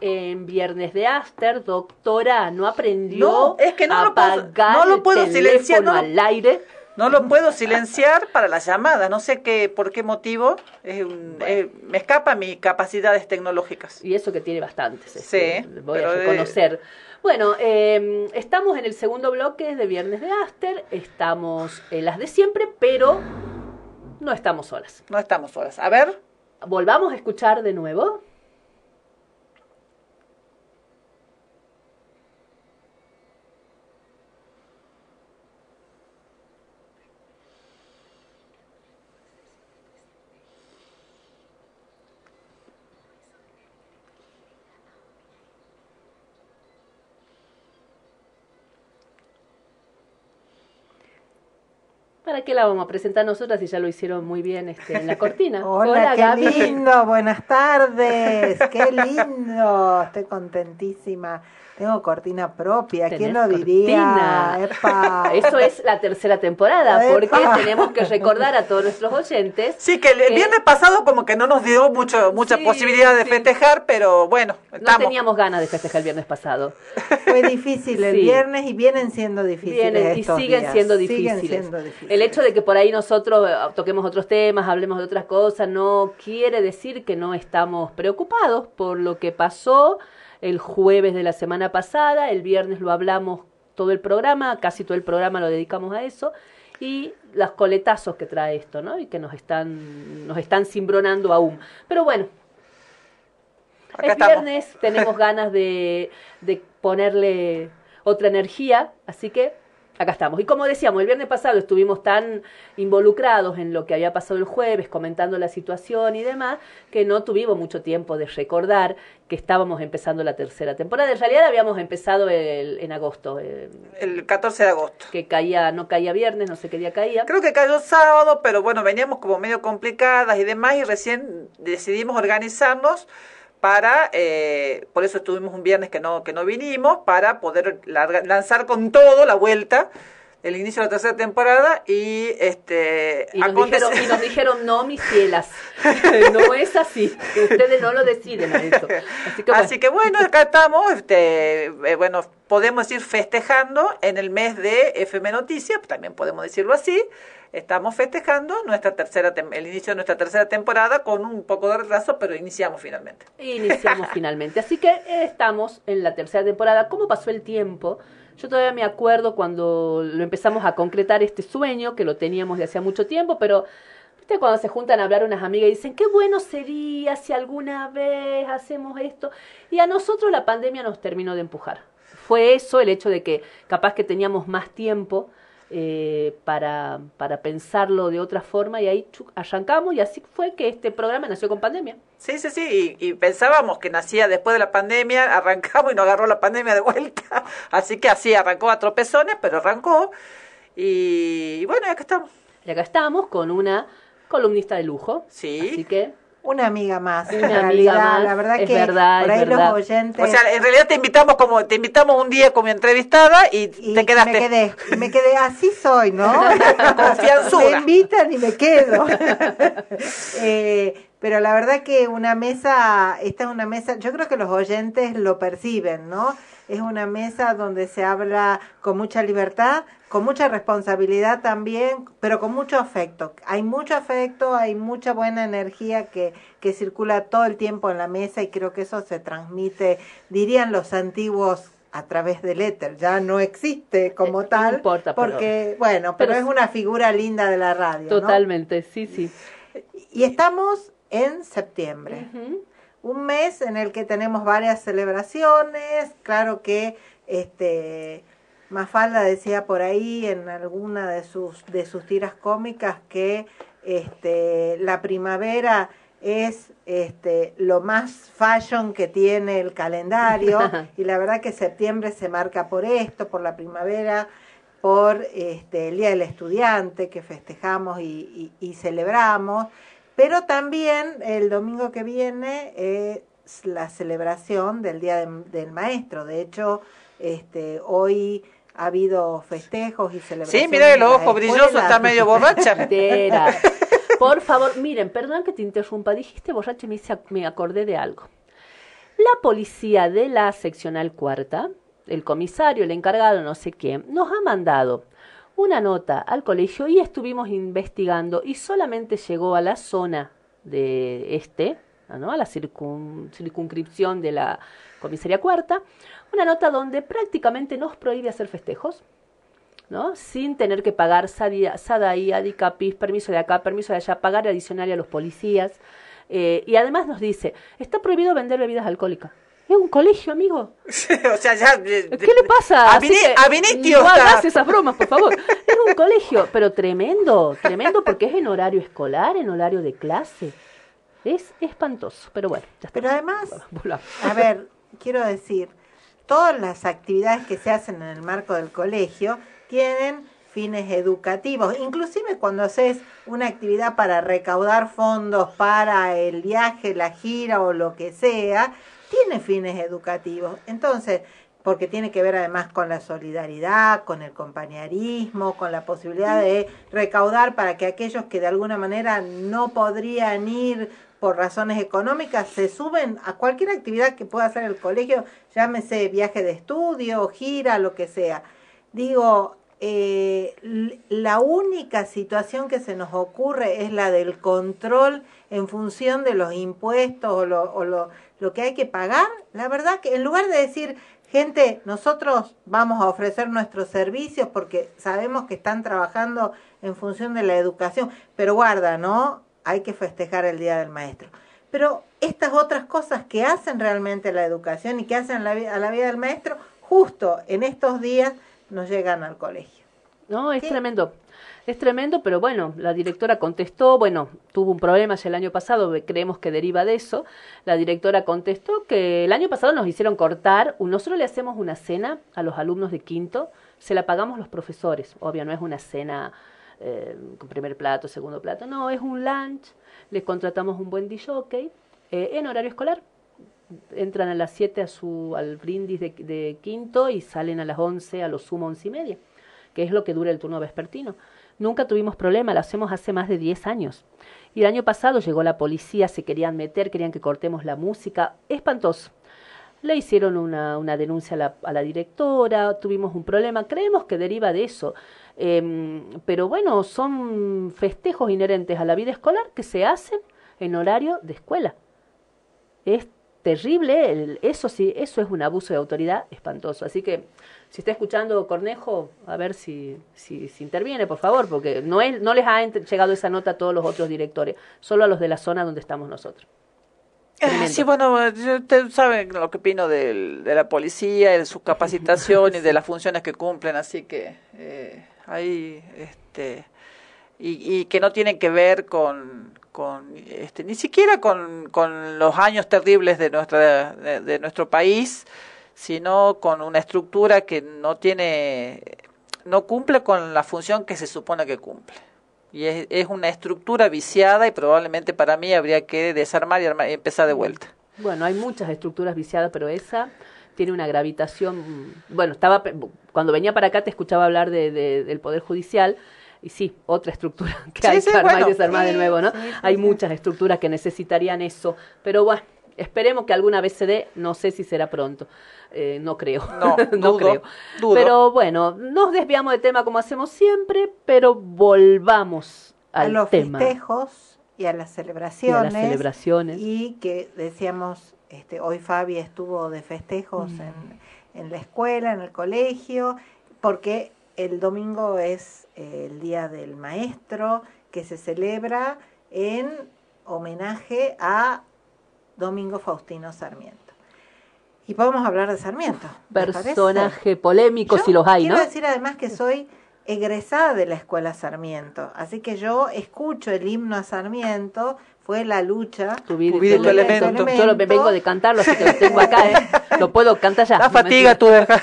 en Viernes de Aster, doctora, no aprendió No, es que no a lo puedo- no lo el puedo silenciar, no lo- al aire. No lo puedo silenciar para las llamadas, no sé qué, por qué motivo. Es un- eh, me escapa mis capacidades tecnológicas. Y eso que tiene bastantes. este, Sí, voy a reconocer. Bueno, eh, estamos en el segundo bloque de Viernes de Aster. Estamos en las de siempre, pero no estamos solas. No estamos solas. A ver. Volvamos a escuchar de nuevo. ¿Para qué la vamos a presentar nosotras si ya lo hicieron muy bien este, en la cortina? Hola, qué Gaby. lindo, buenas tardes, qué lindo, estoy contentísima. Tengo cortina propia, ¿quién lo diría? cortina. Epa. Eso es la tercera temporada, porque tenemos que recordar a todos nuestros oyentes. Sí, que el que viernes pasado como que no nos dio mucho, mucha Sí, posibilidad de sí. festejar, pero bueno, No teníamos ganas de festejar el viernes pasado. Fue difícil el Sí. viernes y vienen siendo difíciles Vienen y siguen días. siendo Siguen difíciles. siendo difíciles. El hecho de que por ahí nosotros eh, toquemos otros temas, hablemos de otras cosas, no quiere decir que no estamos preocupados por lo que pasó el jueves de la semana pasada, el viernes lo hablamos todo el programa, casi todo el programa lo dedicamos a eso, y los coletazos que trae esto, ¿no? Y que nos están, nos están cimbronando aún. Pero bueno, Acá es estamos. viernes, tenemos ganas de, de ponerle otra energía, así que acá estamos. Y como decíamos, el viernes pasado estuvimos tan involucrados en lo que había pasado el jueves, comentando la situación y demás, que no tuvimos mucho tiempo de recordar que estábamos empezando la tercera temporada. En realidad habíamos empezado el- en agosto, eh, El 14 de agosto. que caía, no caía viernes, no sé qué día caía. Creo que cayó sábado, pero bueno, veníamos como medio complicadas y demás, y recién decidimos organizarnos para, eh, por eso estuvimos un viernes que no, que no vinimos, para poder larga- lanzar con todo la vuelta, el inicio de la tercera temporada y este Y nos, dijeron, y nos dijeron, no, mis cielas, no es así, ustedes no lo deciden a. Así que bueno, Así que bueno, acá estamos, este, eh, bueno, podemos ir festejando en el mes de FM Noticias, también podemos decirlo así, estamos festejando nuestra tercera el inicio de nuestra tercera temporada con un poco de retraso, pero iniciamos finalmente. iniciamos finalmente. Así que estamos en la tercera temporada. ¿Cómo pasó el tiempo? Yo todavía me acuerdo cuando lo empezamos a concretar este sueño, que lo teníamos de hacía mucho tiempo, pero ¿viste cuando se juntan a hablar unas amigas y dicen, qué bueno sería si alguna vez hacemos esto? Y a nosotros la pandemia nos terminó de empujar. Fue eso, el hecho de que capaz que teníamos más tiempo eh, para, para pensarlo de otra forma y ahí chu, arrancamos y así fue que este programa nació con pandemia. Sí, sí, sí, y, y pensábamos que nacía después de la pandemia, arrancamos y nos agarró la pandemia de vuelta, así que así arrancó a tropezones, pero arrancó, y, y bueno, acá estamos. Y acá estamos con una columnista de lujo. Sí. Así que Una amiga más, en Una amiga realidad, más, la verdad es que verdad, por ahí verdad. los oyentes... O sea, en realidad te invitamos como te invitamos un día como entrevistada y, y te quedaste. me quedé, me quedé, así soy, ¿no? Confianzuda. Me invitan y me quedo. Eh, pero la verdad que una mesa, esta es una mesa, yo creo que los oyentes lo perciben, ¿no? Es una mesa donde se habla con mucha libertad, con mucha responsabilidad también, pero con mucho afecto. Hay mucho afecto, hay mucha buena energía que, que circula todo el tiempo en la mesa y creo que eso se transmite, dirían los antiguos a través del éter, ya no existe como Eh, no tal, importa, pero- porque, bueno, pero, pero es una figura linda de la radio. ¿no? totalmente, sí, sí. Y estamos en septiembre, un mes en el que tenemos varias celebraciones, claro que este Mafalda decía por ahí en alguna de sus de sus tiras cómicas que este la primavera es este lo más fashion que tiene el calendario y la verdad que septiembre se marca por esto, por la primavera, por este, el Día del Estudiante que festejamos y, y- y celebramos, pero también el domingo que viene es la celebración del Día de- del Maestro. De hecho, este, hoy ha habido festejos y celebraciones. Sí, mira en el las ojo brilloso, escuelas. está medio borracha. Por favor, miren, perdón que te interrumpa. Dijiste borracha y me, hice- me acordé de algo. La policía de la seccional cuarta, el comisario, el encargado, no sé quién, nos ha mandado una nota al colegio y estuvimos investigando y solamente llegó a la zona de este, ¿no? a la circun- circunscripción de la comisaría cuarta, una nota donde prácticamente nos prohíbe hacer festejos. ¿no? Sin tener que pagar SADAI, ADICAPIS, permiso de acá, permiso de allá, pagar adicional a los policías. Eh, y además nos dice, está prohibido vender bebidas alcohólicas. Es un colegio, amigo. o sea, ya. ¿Qué le pasa? Así que Avinitio no está- hagas esas bromas, por favor. Es un colegio, pero tremendo, tremendo porque es en horario escolar, en horario de clase. Es espantoso, pero bueno, ya está. Pero además, a ver, quiero decir, todas las actividades que se hacen en el marco del colegio tienen fines educativos. Inclusive cuando haces una actividad para recaudar fondos para el viaje, la gira o lo que sea, tiene fines educativos. Entonces, porque tiene que ver además con la solidaridad, con el compañerismo, con la posibilidad de recaudar para que aquellos que de alguna manera no podrían ir por razones económicas se suben a cualquier actividad que pueda hacer el colegio, llámese viaje de estudio, gira, lo que sea. Digo, eh, la única situación que se nos ocurre es la del control en función de los impuestos o lo, lo, que hay que pagar. La verdad que en lugar de decir, gente, nosotros vamos a ofrecer nuestros servicios porque sabemos que están trabajando en función de la educación, pero guarda, ¿no? Hay que festejar el Día del Maestro. Pero estas otras cosas que hacen realmente la educación y que hacen la a la vida del maestro, justo en estos días nos llegan al colegio. No, es Sí. tremendo. Es tremendo, pero bueno, la directora contestó, bueno, tuvo un problema ya el año pasado, creemos que deriva de eso. La directora contestó que el año pasado nos hicieron cortar, nosotros le hacemos una cena a los alumnos de quinto, se la pagamos los profesores, obvio, no es una cena eh, con primer plato, segundo plato, no, es un lunch, les contratamos un buen DJ eh, en horario escolar. Entran a las 7 a su, al brindis de, de quinto y salen a las 11, a lo sumo 11 y media que es lo que dura el turno vespertino. Nunca tuvimos problema, lo hacemos hace más de 10 años. Y el año pasado llegó la policía, se querían meter, querían que cortemos la música, espantoso. Le hicieron una, una denuncia a la, a la directora, tuvimos un problema, creemos que deriva de eso. Em, pero bueno, son festejos inherentes a la vida escolar que se hacen en horario de escuela. Es terrible, el- eso sí, eso es un abuso de autoridad espantoso. Así que si está escuchando Cornejo, a ver si, si, si interviene, por favor, porque no, es, no les ha llegado esa nota a todos los otros directores, solo a los de la zona donde estamos nosotros. Ah, Tremendo. Sí, bueno, ustedes saben lo que opino del- de la policía, de su capacitación y de las funciones que cumplen, así que eh, ahí, este, y, y que no tienen que ver con, con este, ni siquiera con, los años terribles de, nuestra, de, nuestro país, sino con una estructura que no tiene, no cumple con la función que se supone que cumple. Y es, una estructura viciada y probablemente para mí habría que desarmar y, armar- y empezar de vuelta. Bueno, hay muchas estructuras viciadas, pero esa tiene una gravitación. Bueno, estaba cuando venía para acá te escuchaba hablar de, de- del Poder Judicial. Y sí, otra estructura que Sí, hay sí, que armar bueno. y desarmar de nuevo, ¿no? hay muchas estructuras que necesitarían eso. Pero bueno, esperemos que alguna vez se dé. No sé si será pronto. Eh, no creo. No, dudo, creo. dudo. Pero bueno, nos desviamos de tema como hacemos siempre, pero volvamos a al los tema. festejos y a las Y celebraciones. a las celebraciones. Y que decíamos, este, hoy Fabi estuvo de festejos Mm. en, en la escuela, en el colegio, porque el domingo es eh, el Día del Maestro, que se celebra en homenaje a Domingo Faustino Sarmiento. Y podemos hablar de Sarmiento. Personaje polémico, Yo si los hay, quiero ¿no? decir además que soy egresada de la escuela Sarmiento, así que yo escucho el himno a Sarmiento, fue la lucha. Tu vida tu vida y tu elemento. elemento. Yo lo vengo de cantarlo, así que lo tengo acá, ¿eh? Lo puedo cantar ya. La no fatiga tú dejas.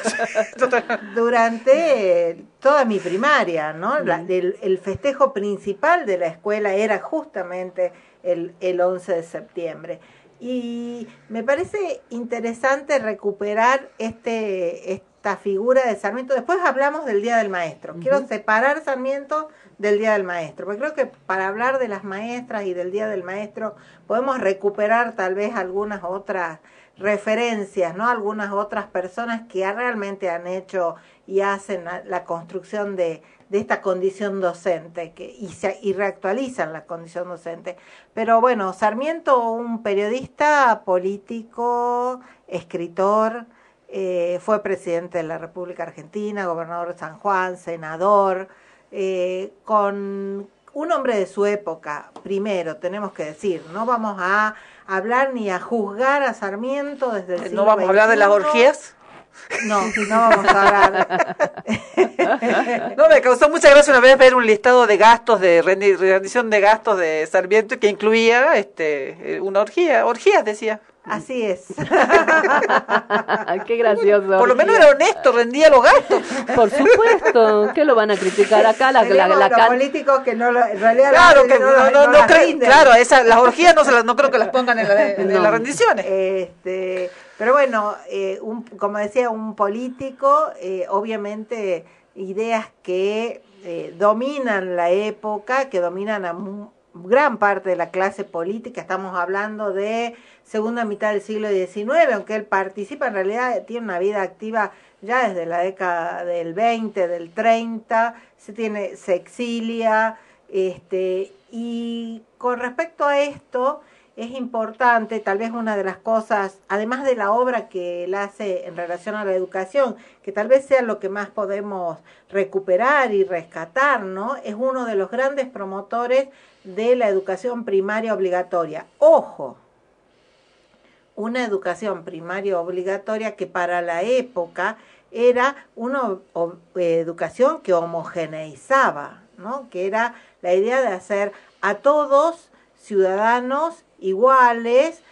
Durante eh, toda mi primaria, ¿no? La- el, el festejo principal de la escuela era justamente el, el 11 de septiembre. Y me parece interesante recuperar este, est- esta figura de Sarmiento. Después hablamos del Día del Maestro. Quiero separar Sarmiento del Día del Maestro, porque creo que para hablar de las maestras y del Día del Maestro podemos recuperar tal vez algunas otras referencias, ¿no? Algunas otras personas que realmente han hecho y hacen la construcción de, de esta condición docente que, y, se, y reactualizan la condición docente. Pero bueno, Sarmiento, un periodista, político, escritor, eh, fue presidente de la República Argentina, gobernador de San Juan, senador, eh, con un hombre de su época, primero, tenemos que decir, no vamos a hablar ni a juzgar a Sarmiento desde el siglo ¿No vamos a hablar de las orgías? No, no vamos a hablar. no, me causó mucha gracia una vez ver un listado de gastos, de rendición de gastos de Sarmiento que incluía este una orgía, orgías decía. Así es. Qué gracioso. Por lo menos era honesto, rendía los gastos. Por supuesto. ¿Qué lo van a criticar acá? La, la, la, los políticos que no lo, en realidad claro, que no, no, no, claro, esa, las orgías no, se las, no creo que las pongan en, la, en las rendiciones. Este, pero bueno, eh, un, como decía, un político, eh, obviamente ideas que eh, dominan la época, que dominan a gran parte de la clase política, estamos hablando de segunda mitad del siglo XIX, aunque él participa, en realidad tiene una vida activa ya desde la década del 20, del 30, se, tiene, se exilia, este, y con respecto a esto, es importante, tal vez una de las cosas, además de la obra que él hace en relación a la educación, que tal vez sea lo que más podemos recuperar y rescatar, ¿no? Es uno de los grandes promotores de la educación primaria obligatoria. Ojo, una educación primaria obligatoria que para la época era una educación que homogeneizaba, ¿no? Que era la idea de hacer a todos ciudadanos iguales,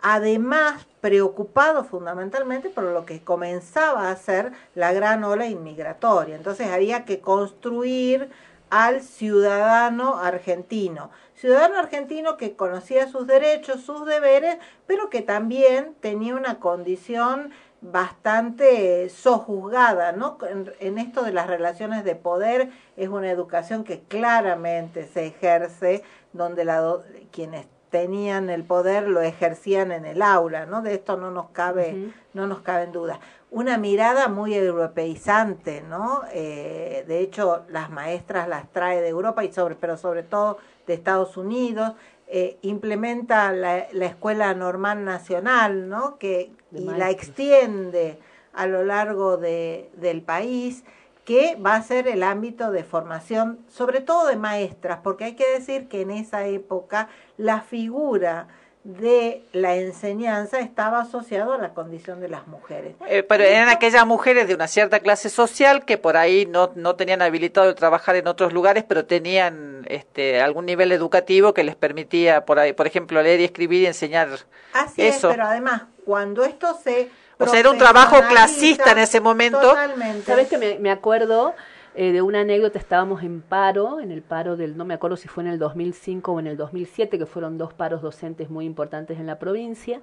además preocupados fundamentalmente por lo que comenzaba a ser la gran ola inmigratoria. Entonces había que construir al ciudadano argentino. Ciudadano argentino que conocía sus derechos, sus deberes, pero que también tenía una condición bastante sojuzgada, ¿no? En, esto de las relaciones de poder es una educación que claramente se ejerce donde la quienes tenían el poder lo ejercían en el aula, ¿no? De esto no nos cabe, no nos cabe en duda. Una mirada muy europeizante, ¿no? Eh, de hecho, las maestras las trae de Europa y sobre, pero sobre todo de Estados Unidos. Eh, implementa la, escuela normal nacional, ¿no? Que y la extiende a lo largo de, del país que va a ser el ámbito de formación, sobre todo de maestras, porque hay que decir que en esa época la figura de la enseñanza estaba asociado a la condición de las mujeres. Eh, pero eran aquellas mujeres de una cierta clase social que por ahí no, no tenían habilitado de trabajar en otros lugares, pero tenían este, algún nivel educativo que les permitía, por ahí, por ejemplo, leer y escribir y enseñar Así eso. Es, pero además, cuando esto se o sea, era un trabajo clasista en ese momento. Totalmente. ¿Sabes que me, acuerdo eh, de una anécdota? Estábamos en paro, en el paro del, no me acuerdo si fue en el 2005 o en el 2007, que fueron dos paros docentes muy importantes en la provincia.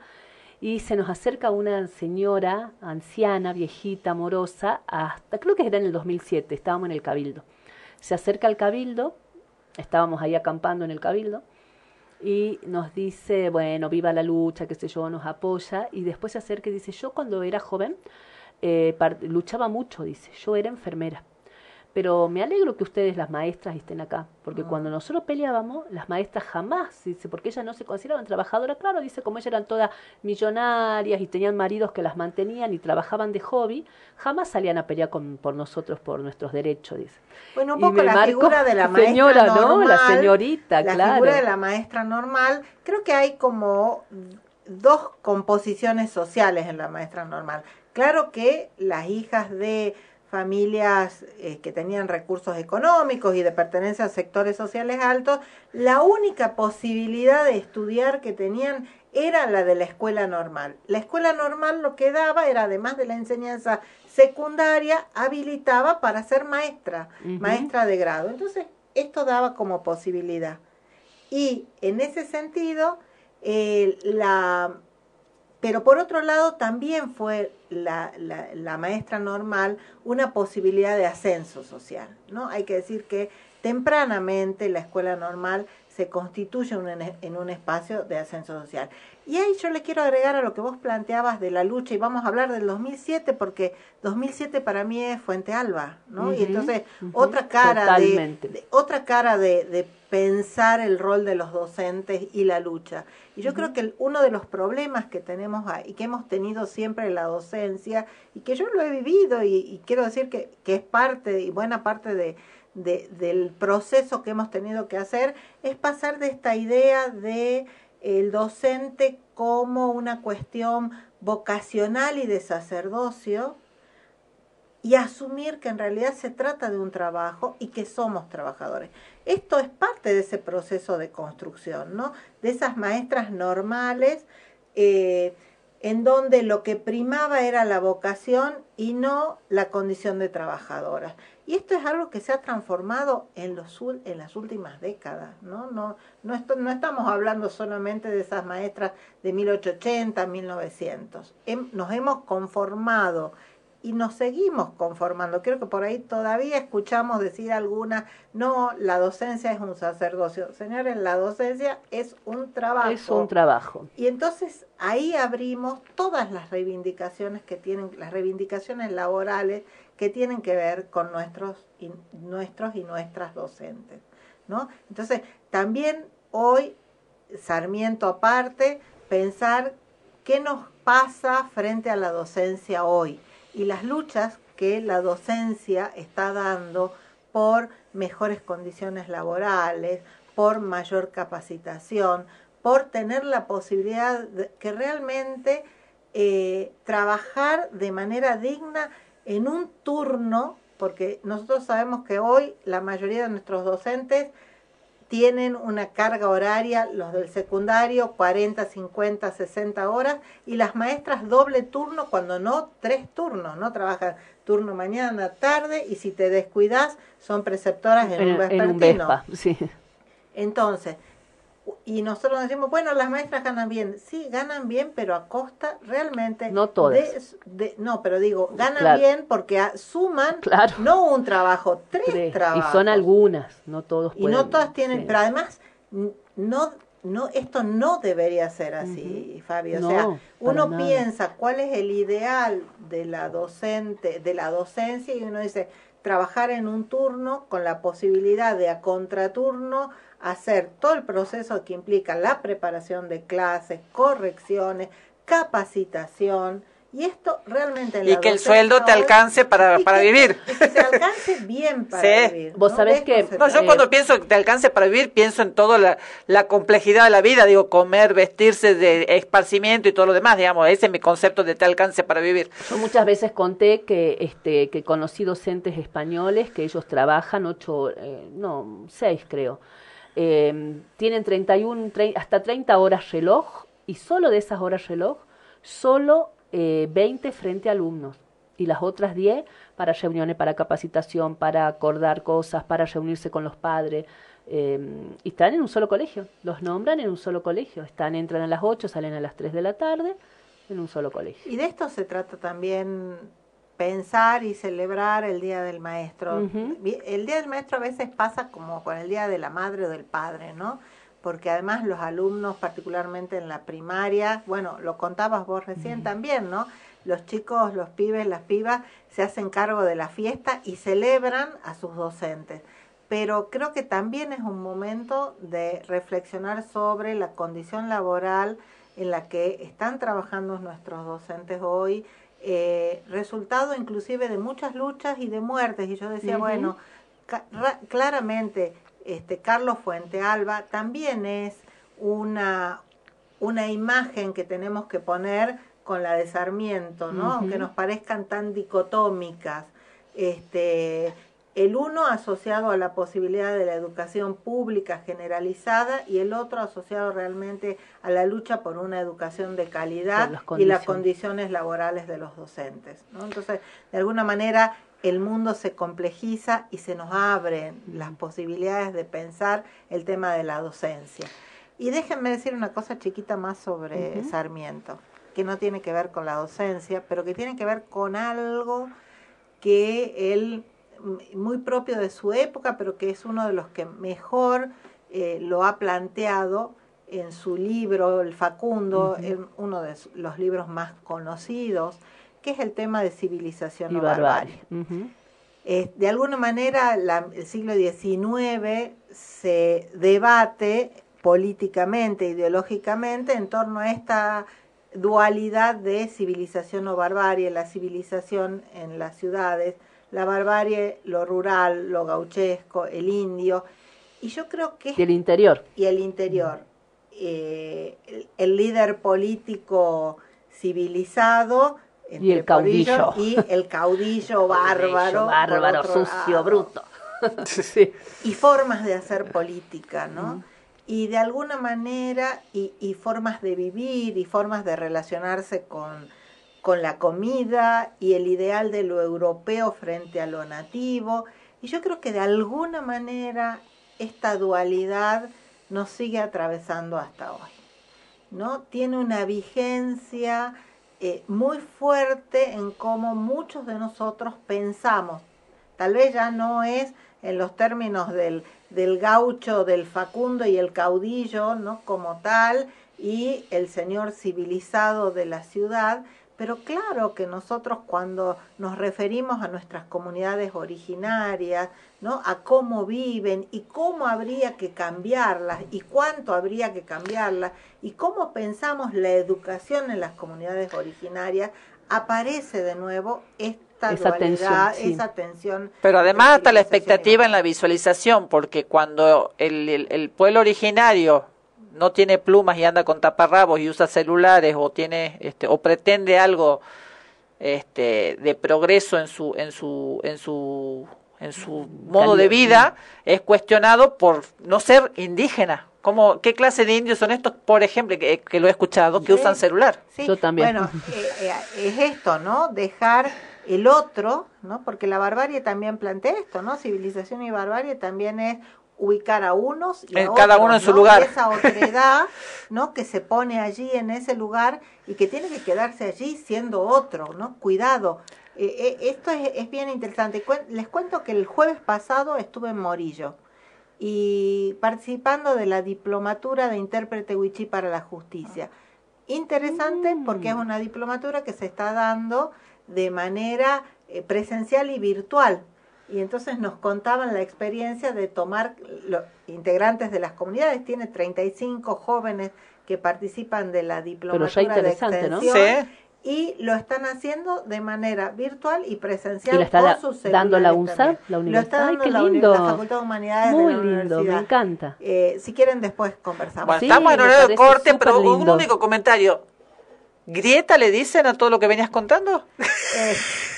Y se nos acerca una señora anciana, viejita, amorosa, hasta creo que era en el 2007, estábamos en el Cabildo. Se acerca al Cabildo, estábamos ahí acampando en el Cabildo, y nos dice, bueno, viva la lucha, qué sé yo, nos apoya y después se acerca y dice, yo cuando era joven eh, luchaba mucho, dice, yo era enfermera pero me alegro que ustedes, las maestras, estén acá, porque ah. cuando nosotros peleábamos, las maestras jamás, dice, porque ellas no se consideraban trabajadoras, claro, dice, como ellas eran todas millonarias y tenían maridos que las mantenían y trabajaban de hobby, jamás salían a pelear con, por nosotros, por nuestros derechos, dice. Bueno, un poco la figura de la maestra señora, ¿no? La señorita, la claro. La figura de la maestra normal, creo que hay como dos composiciones sociales en la maestra normal. Claro que las hijas de familias eh, que tenían recursos económicos y de pertenencia a sectores sociales altos, la única posibilidad de estudiar que tenían era la de la escuela normal. La escuela normal lo que daba era, además de la enseñanza secundaria, habilitaba para ser maestra, maestra de grado. Entonces, esto daba como posibilidad. Y en ese sentido, la pero por otro lado también fue la, la, maestra normal una posibilidad de ascenso social, ¿no? Hay que decir que tempranamente la escuela normal se constituye en un espacio de ascenso social. Y ahí yo le quiero agregar a lo que vos planteabas de la lucha, y vamos a hablar del 2007, porque 2007 para mí es Fuente Alba, ¿no? y entonces otra cara, de, otra cara de, de, pensar el rol de los docentes y la lucha. Y yo creo que uno de los problemas que tenemos y que hemos tenido siempre en la docencia, y que yo lo he vivido, y, y quiero decir que, que es parte y buena parte de de, del proceso que hemos tenido que hacer es pasar de esta idea de el docente como una cuestión vocacional y de sacerdocio y asumir que en realidad se trata de un trabajo y que somos trabajadores. Esto es parte de ese proceso de construcción, ¿no? De esas maestras normales eh, en donde lo que primaba era la vocación y no la condición de trabajadoras. Y esto es algo que se ha transformado en, los, en las últimas décadas, ¿no? No, no, no estamos hablando solamente de esas maestras de 1880, 1900. nos hemos conformado y nos seguimos conformando. Creo que por ahí todavía escuchamos decir alguna, no, la docencia es un sacerdocio. Señores, la docencia es un trabajo. Es un trabajo. Y entonces ahí abrimos todas las reivindicaciones que tienen, las reivindicaciones laborales que tienen que ver con nuestros y, nuestros y nuestras docentes. ¿no? Entonces, también hoy, Sarmiento aparte, pensar qué nos pasa frente a la docencia hoy y las luchas que la docencia está dando por mejores condiciones laborales, por mayor capacitación, por tener la posibilidad de que realmente eh, trabajar de manera digna en un turno, porque nosotros sabemos que hoy la mayoría de nuestros docentes tienen una carga horaria, los del secundario, 40, 50, 60 horas, y las maestras doble turno, cuando no tres turnos, ¿no? Trabajan turno mañana, tarde, y si te descuidas, son preceptoras en, un vespertino. sí. Entonces, y nosotros decimos, bueno, las maestras ganan bien. Sí, ganan bien, pero a costa realmente... No todas. De, no, pero digo, ganan bien porque suman no un trabajo, tres, trabajos. Y son algunas, no todos Y no todas tienen, pero además, no, no, esto no debería ser así, Fabio. o sea, uno piensa cuál es el ideal de la docente, de la docencia, y uno dice, trabajar en un turno con la posibilidad de a contraturno hacer todo el proceso que implica la preparación de clases, correcciones, capacitación, y esto realmente Y que el sueldo te alcance para, para vivir. Y que te alcance bien para vivir. Vos sabés que... No, yo cuando pienso que te alcance para vivir, pienso en toda la, la, complejidad de la vida, digo, comer, vestirse, de esparcimiento y todo lo demás, digamos, ese es mi concepto de te alcance para vivir. Yo muchas veces conté que, este, que conocí docentes españoles, que ellos trabajan ocho, eh, no, seis creo, eh, tienen 31, hasta 30 horas reloj y solo de esas horas reloj, solo eh, 20 frente a alumnos y las otras 10 para reuniones, para capacitación, para acordar cosas, para reunirse con los padres. Eh, y están en un solo colegio, los nombran en un solo colegio. Están, entran a las 8, salen a las 3 de la tarde, en un solo colegio. Y de esto se trata también pensar y celebrar el Día del Maestro. El Día del Maestro a veces pasa como con el Día de la Madre o del Padre, ¿no? Porque además los alumnos, particularmente en la primaria, bueno, lo contabas vos recién también, ¿no? Los chicos, los pibes, las pibas se hacen cargo de la fiesta y celebran a sus docentes. Pero creo que también es un momento de reflexionar sobre la condición laboral en la que están trabajando nuestros docentes hoy, eh, resultado inclusive de muchas luchas y de muertes. Y yo decía, bueno, claramente este Carlos Fuente Alba también es una, una imagen que tenemos que poner con la de Sarmiento, ¿no? Aunque nos parezcan tan dicotómicas. Este, el uno asociado a la posibilidad de la educación pública generalizada y el otro asociado realmente a la lucha por una educación de calidad y las condiciones laborales de los docentes. ¿no? Entonces, de alguna manera, el mundo se complejiza y se nos abren las posibilidades de pensar el tema de la docencia. Y déjenme decir una cosa chiquita más sobre Sarmiento. que no tiene que ver con la docencia, pero que tiene que ver con algo que él, muy propio de su época, pero que es uno de los que mejor eh, lo ha planteado en su libro, El Facundo, en uno de los libros más conocidos, que es el tema de civilización y barbarie. Eh, de alguna manera, el siglo XIX se debate políticamente, ideológicamente, en torno a esta dualidad de civilización o barbarie, la civilización en las ciudades, la barbarie, lo rural, lo gauchesco, el indio, y yo creo que... Y el interior. Y el interior. Eh, el, líder político civilizado y el caudillo. y el caudillo bárbaro bárbaro sucio bruto. Y formas de hacer política no y de alguna manera y, y, formas de vivir y formas de relacionarse con con la comida y el ideal de lo europeo frente a lo nativo y yo creo que de alguna manera esta dualidad nos sigue atravesando hasta hoy. ¿no? Tiene una vigencia eh, muy fuerte en cómo muchos de nosotros pensamos. Tal vez ya no es en los términos del, del gaucho, del facundo y el caudillo, ¿no? como tal, y el señor civilizado de la ciudad, pero claro que nosotros cuando nos referimos a nuestras comunidades originarias, ¿no? a cómo viven y cómo habría que cambiarlas y cuánto habría que cambiarlas y cómo pensamos la educación en las comunidades originarias, aparece de nuevo esta esa dualidad, esa tensión. Pero además hasta la expectativa en la visualización, porque cuando el, el pueblo originario no tiene plumas y anda con taparrabos y usa celulares o tiene este o pretende algo este de progreso en su en su en su en su modo de vida es cuestionado por no ser indígena. ¿Cómo, ¿Qué clase de indios son estos, por ejemplo, que, lo he escuchado, que usan celular? Sí, Yo también. Bueno, eh, eh, es esto, ¿no? Dejar el otro, ¿no? Porque la barbarie también plantea esto, ¿no? Civilización y barbarie también es ubicar a unos y a cada uno en su lugar. esa otredad, ¿no? Que se pone allí en ese lugar y que tiene que quedarse allí siendo otro, ¿no? Cuidado. Eh, eh, esto es, es, bien interesante. Les cuento que el jueves pasado estuve en Morillo y participando de la diplomatura de intérprete Wichí para la justicia. Interesante mm. porque es una diplomatura que se está dando de manera eh, presencial y virtual y entonces nos contaban la experiencia de tomar los integrantes de las comunidades, tiene 35 jóvenes que participan de la diplomatura de extensión y lo están haciendo de manera virtual y presencial ¿Y está dando la UNSA, la universidad? Lo está dando la, la, Facultad de Humanidades Muy de la lindo, me encanta. Eh, si quieren después conversamos. Bueno, estamos en horario de corte, pero un único comentario. ¿Grieta le dicen a todo lo que venías contando? Eh,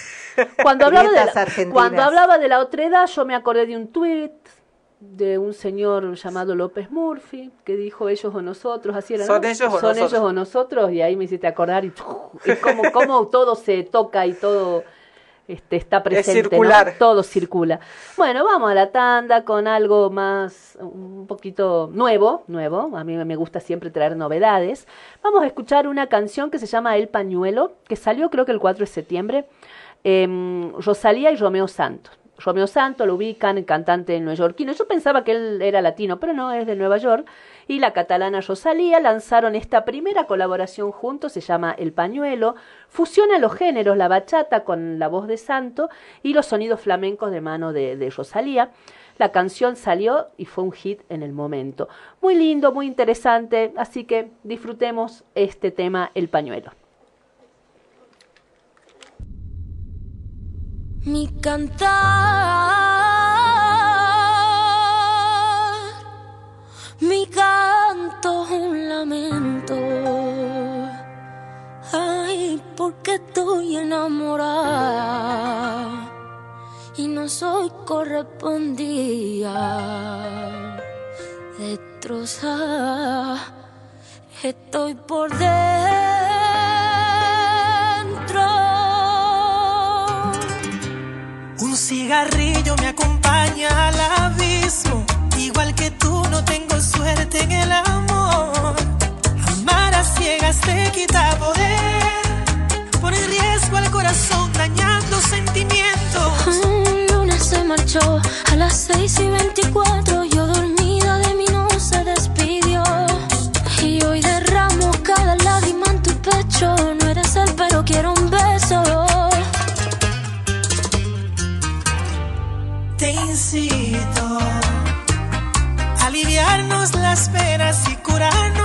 Cuando hablaba, de la, cuando hablaba de la otredad, yo me acordé de un tuit de un señor llamado López Murphy que dijo ellos o nosotros, así era, son, ellos, o son ellos o nosotros, y ahí me hiciste acordar y, y como, como todo se toca y todo este, está presente, circular. todo circula. Bueno, vamos a la tanda con algo más, un poquito nuevo, nuevo, a mí me gusta siempre traer novedades. Vamos a escuchar una canción que se llama El Pañuelo, que salió creo que el 4 de septiembre eh, Rosalía y Romeo Santos. Romeo Santos lo ubican, el cantante neoyorquino. Yo pensaba que él era latino, pero no, es de Nueva York. Y la catalana Rosalía lanzaron esta primera colaboración juntos, se llama El Pañuelo. Fusiona los géneros, la bachata con la voz de Santo y los sonidos flamencos de mano de, de Rosalía. La canción salió y fue un hit en el momento. Muy lindo, muy interesante, así que disfrutemos este tema, El Pañuelo. Mi cantar, mi canto un lamento. Ay, porque estoy enamorada y no soy correspondida. Destrozada, estoy por dentro. Un cigarrillo me acompaña al abismo. Igual que tú, no tengo suerte en el amor. Amar a ciegas te quita poder. Pone en riesgo al corazón, dañando sentimientos. Un lunes se marchó a las 6 y 24. Yo necesito aliviarnos las penas y curarnos.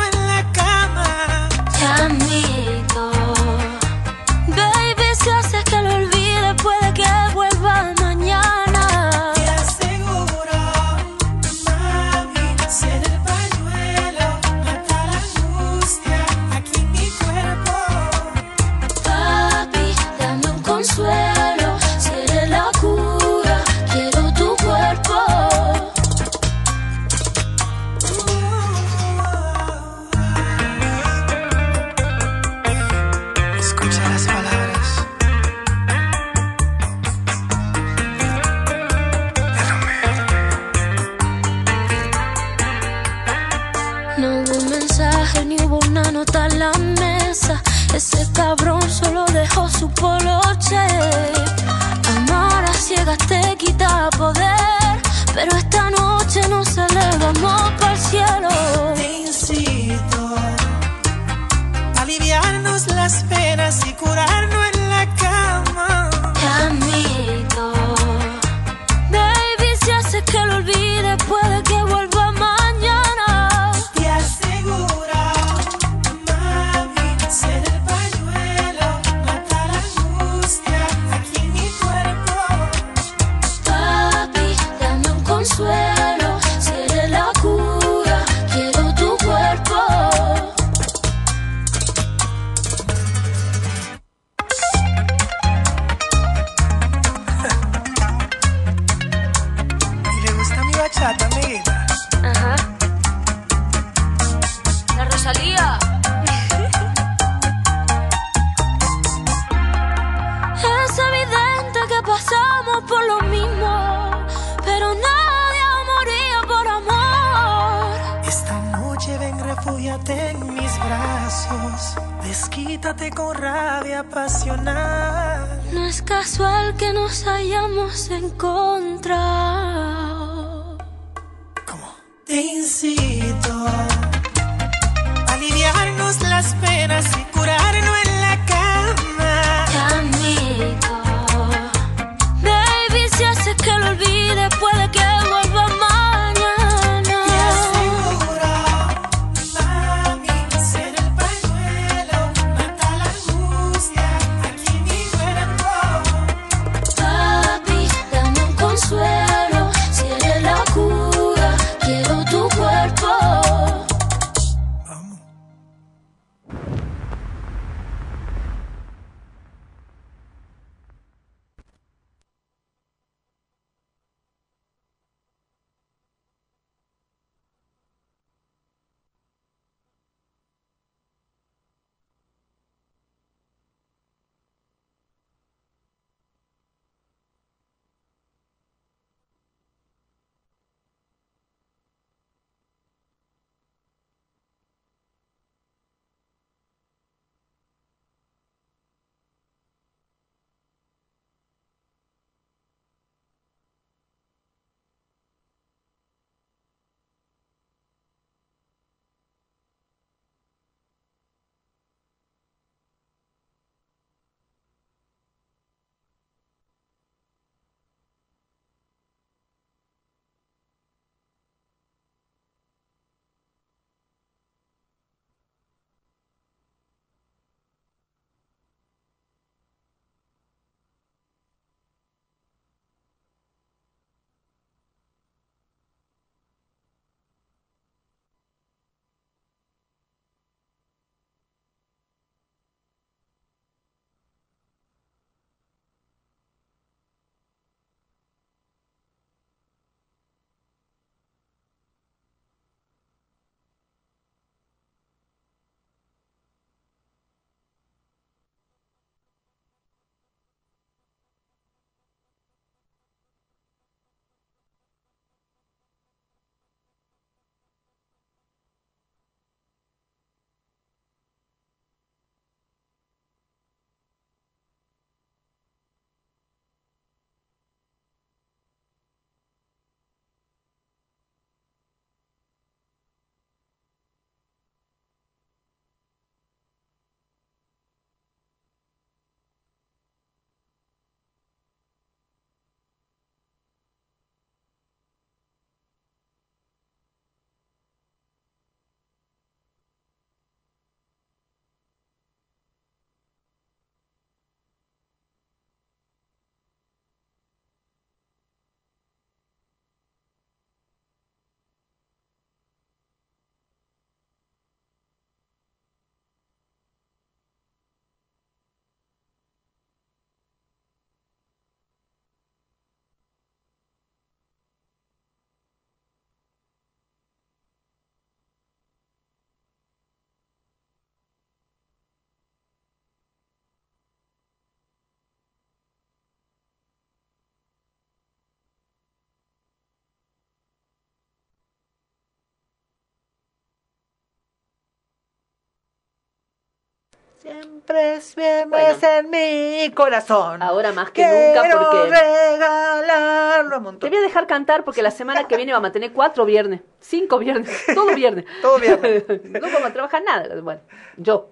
Siempre es viernes en mi corazón. Ahora más que nunca porque- regalarlo un montón. Te voy a dejar cantar porque la semana que viene vamos a tener cuatro viernes, cinco viernes, todo viernes. Todo viernes. no vamos a trabajar nada. Bueno, yo,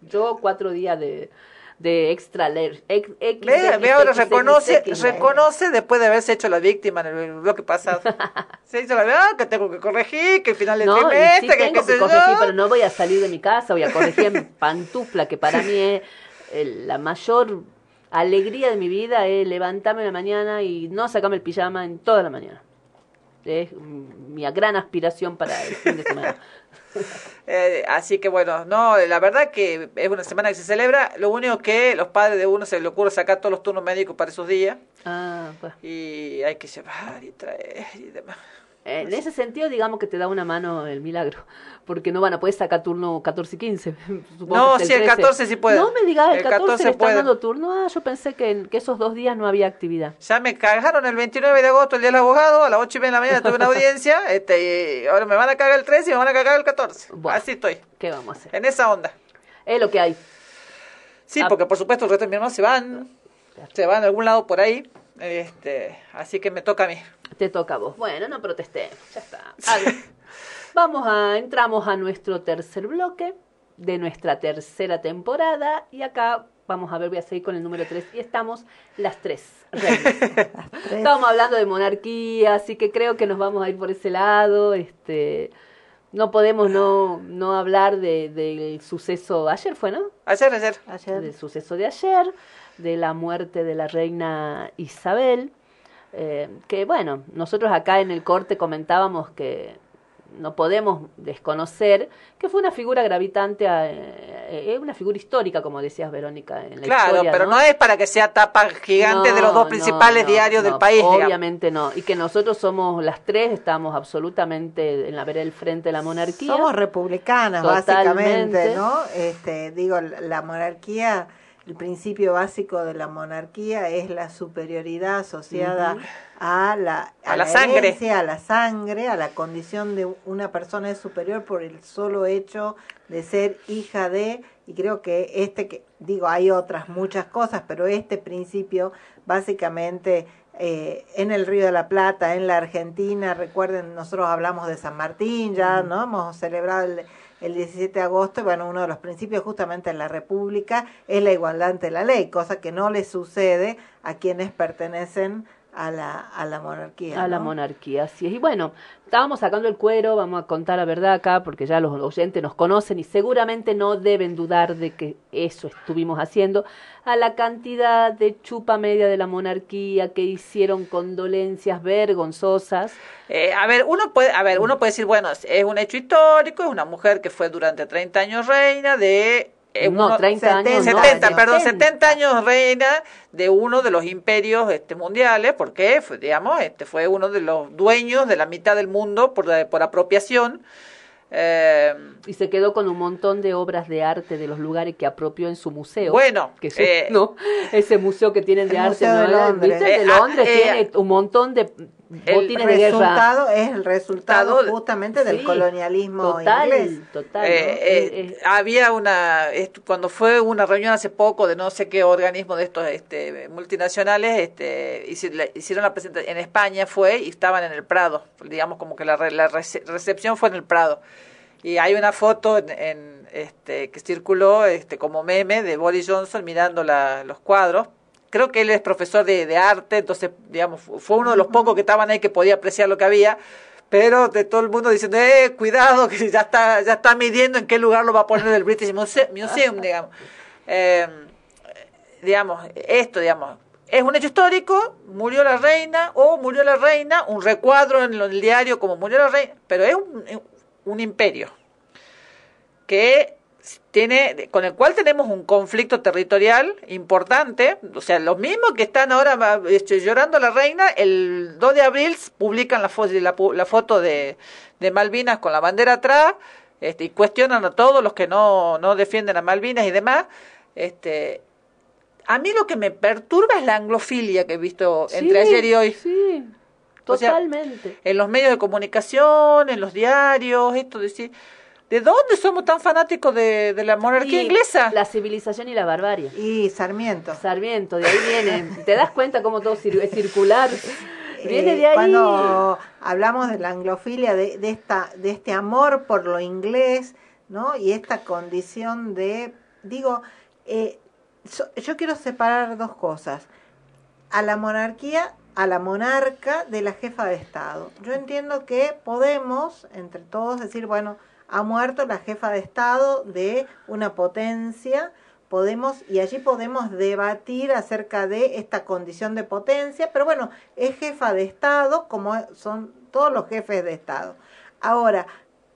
yo cuatro días de, de extra leer. Ex, Ve, ahora reconoce, reconoce después de haberse hecho la víctima en el bloque pasado. Se hizo la ah, que tengo que corregir, que al final del No, y sí trimestre, que tengo corregir, pero no voy a salir de mi casa, voy a corregir en pantufla, que para mí es el- la mayor alegría de mi vida es levantarme en la mañana y no sacarme el pijama en toda la mañana. Es mm, mi gran aspiración para el fin de semana. Eh, así que bueno, no, la verdad que es una semana que se celebra. Lo único que los padres de uno se les ocurre sacar todos los turnos médicos para esos días Ah, pues. y hay que llevar y traer y demás. En ese sentido, digamos que te da una mano el milagro, porque no van a poder sacar turno 14 y 15. Supongo No, sí, el 13. 14 sí puede. No me digas, el El 14, 14 le están puede. dando turno. Ah, yo pensé que, que esos dos días no había actividad. Ya me cagaron el 29 de agosto, el día del abogado, a las 8 y media de la mañana tuve una audiencia, este, y ahora me van a cagar el 13 y me van a cagar el 14. Bueno. Así estoy, ¿Qué vamos a hacer? en esa onda. Es lo que hay. Sí, Ah. porque por supuesto el resto de mis hermanos se van, se van a algún lado por ahí, este, así que me toca a mí. Te toca a vos. Bueno, no protestemos. Ya está. A ver, Vamos a, entramos a nuestro tercer bloque de nuestra tercera temporada y acá vamos a ver, voy a seguir con el número 3 y estamos las tres. reinas. Tres. Estábamos hablando de monarquía, así que creo que nos vamos a ir por ese lado. Este, no podemos no, no hablar de- del suceso, ayer fue, ¿no? Ayer, ayer. Ayer. del suceso de ayer, de la muerte de la reina Isabel, eh, que bueno, nosotros acá en el corte comentábamos que no podemos desconocer que fue una figura gravitante, a- eh, eh, una figura histórica, como decías Verónica, en la Claro, historia, pero no es para que sea tapa gigante de los dos principales no, diarios no, del país. digamos. Obviamente no, y que nosotros somos las tres, estamos absolutamente en la vereda del frente de la monarquía. Somos republicanas, Totalmente. básicamente, ¿no? Este, digo, la monarquía, el principio básico de la monarquía es la superioridad asociada a la, A la sangre. herencia, a la sangre, a la condición de una persona es superior por el solo hecho de ser hija de, y creo que este, que digo, hay otras muchas cosas, pero este principio básicamente eh, en el Río de la Plata, en la Argentina, recuerden, nosotros hablamos de San Martín, ya, ¿no? Hemos celebrado el, el 17 de agosto, bueno, uno de los principios justamente en la República es la igualdad ante la ley, cosa que no le sucede a quienes pertenecen a la, a la monarquía. A la monarquía, así es. Y bueno, estábamos sacando el cuero, vamos a contar la verdad acá, porque ya los oyentes nos conocen y seguramente no deben dudar de que eso estuvimos haciendo, a la cantidad de chupa media de la monarquía que hicieron condolencias vergonzosas. Eh, a ver, uno puede, a ver, uno puede decir, bueno, es un hecho histórico, es una mujer que fue durante 30 años reina de eh, no, uno- 30 años. no, 70, años. perdón, 70 años reina de uno de los imperios este, mundiales, porque fue, digamos, este fue uno de los dueños de la mitad del mundo por, por apropiación. Eh, Y se quedó con un montón de obras de arte de los lugares que apropió en su museo. Bueno, que es- eh, no, ese museo que tienen de El arte Museo de ¿no? Londres. ¿Viste? de Eh, Londres eh, tiene un montón de el resultado es el resultado justamente del Sí, colonialismo total, inglés. Total. Eh, eh, Eh, eh, había una cuando fue una reunión hace poco de no sé qué organismo de estos este, multinacionales este hicieron la presentación en España fue y estaban en el Prado digamos como que la, la rece- recepción fue en el Prado y hay una foto en, en, este que circuló este como meme de Boris Johnson mirando la- los cuadros creo que él es profesor de, de arte entonces digamos fu- fue uno de los pocos que estaban ahí que podía apreciar lo que había pero de todo el mundo diciendo, eh, cuidado, que ya está, ya está midiendo en qué lugar lo va a poner el British Muse- Museum, digamos. Eh, digamos, esto, digamos, es un hecho histórico, murió la reina, o murió la reina, un recuadro en el diario como murió la reina, pero es un, un imperio que tiene con el cual tenemos un conflicto territorial importante, o sea, los mismos que están ahora este, llorando la reina, el 2 de abril publican la, fo- la, foto de, de Malvinas con la bandera atrás, este, y cuestionan a todos los que no, no defienden a Malvinas y demás. Este, a mí lo que me perturba es la anglofilia que he visto entre ayer y hoy. Sí, O sea, totalmente. En los medios de comunicación, en los diarios, esto de decir, ¿De dónde somos tan fanáticos de, de la monarquía Y inglesa? La civilización y la barbarie. Y Sarmiento. Sarmiento, de ahí viene. ¿Te das cuenta cómo todo cir- es circular? Viene Eh, de ahí. Cuando hablamos de la anglofilia, de, de esta, de este amor por lo inglés, ¿no? Y esta condición de, digo, eh, so- yo quiero separar dos cosas. A la monarquía, a la monarca de la jefa de Estado. Yo entiendo que podemos, entre todos, decir, bueno, ha muerto la jefa de Estado de una potencia, podemos, y allí podemos debatir acerca de esta condición de potencia, pero bueno, es jefa de Estado como son todos los jefes de Estado. Ahora,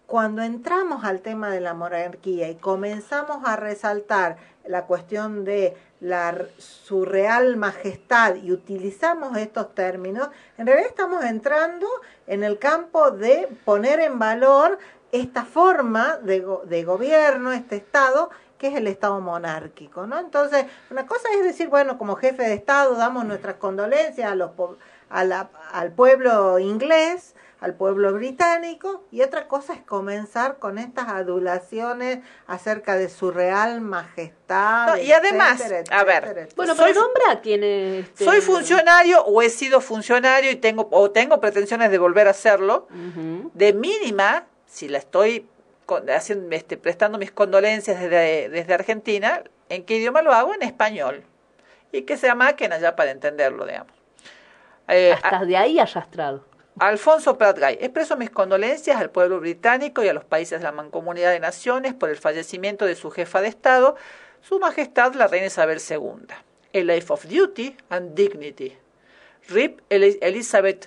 cuando entramos al tema de la monarquía y comenzamos a resaltar la cuestión de la, su real majestad y utilizamos estos términos, en realidad estamos entrando en el campo de poner en valor esta forma de, go- de gobierno, este Estado, que es el Estado monárquico, ¿no? Entonces, una cosa es decir, bueno, como jefe de Estado damos nuestras condolencias a los, po- a la- al pueblo inglés, al pueblo británico, y otra cosa es comenzar con estas adulaciones acerca de su real majestad. No, y además, etcétera, a ver, etcétera. Bueno, Soy- pero nombra quién es. este- Soy funcionario o he sido funcionario y tengo o tengo pretensiones de volver a hacerlo. Ujú. De mínima, si la estoy con- haciendo, este, prestando mis condolencias desde, desde Argentina, ¿en qué idioma lo hago? En español. Y que sea máquina ya para entenderlo, digamos. Eh, Hasta de ahí arrastrado. Alfonso Pratgay, expreso mis condolencias al pueblo británico y a los países de la Mancomunidad de Naciones por el fallecimiento de su jefa de Estado, Su Majestad la Reina Isabel II. A Life of Duty and Dignity. RIP Eli- Elizabeth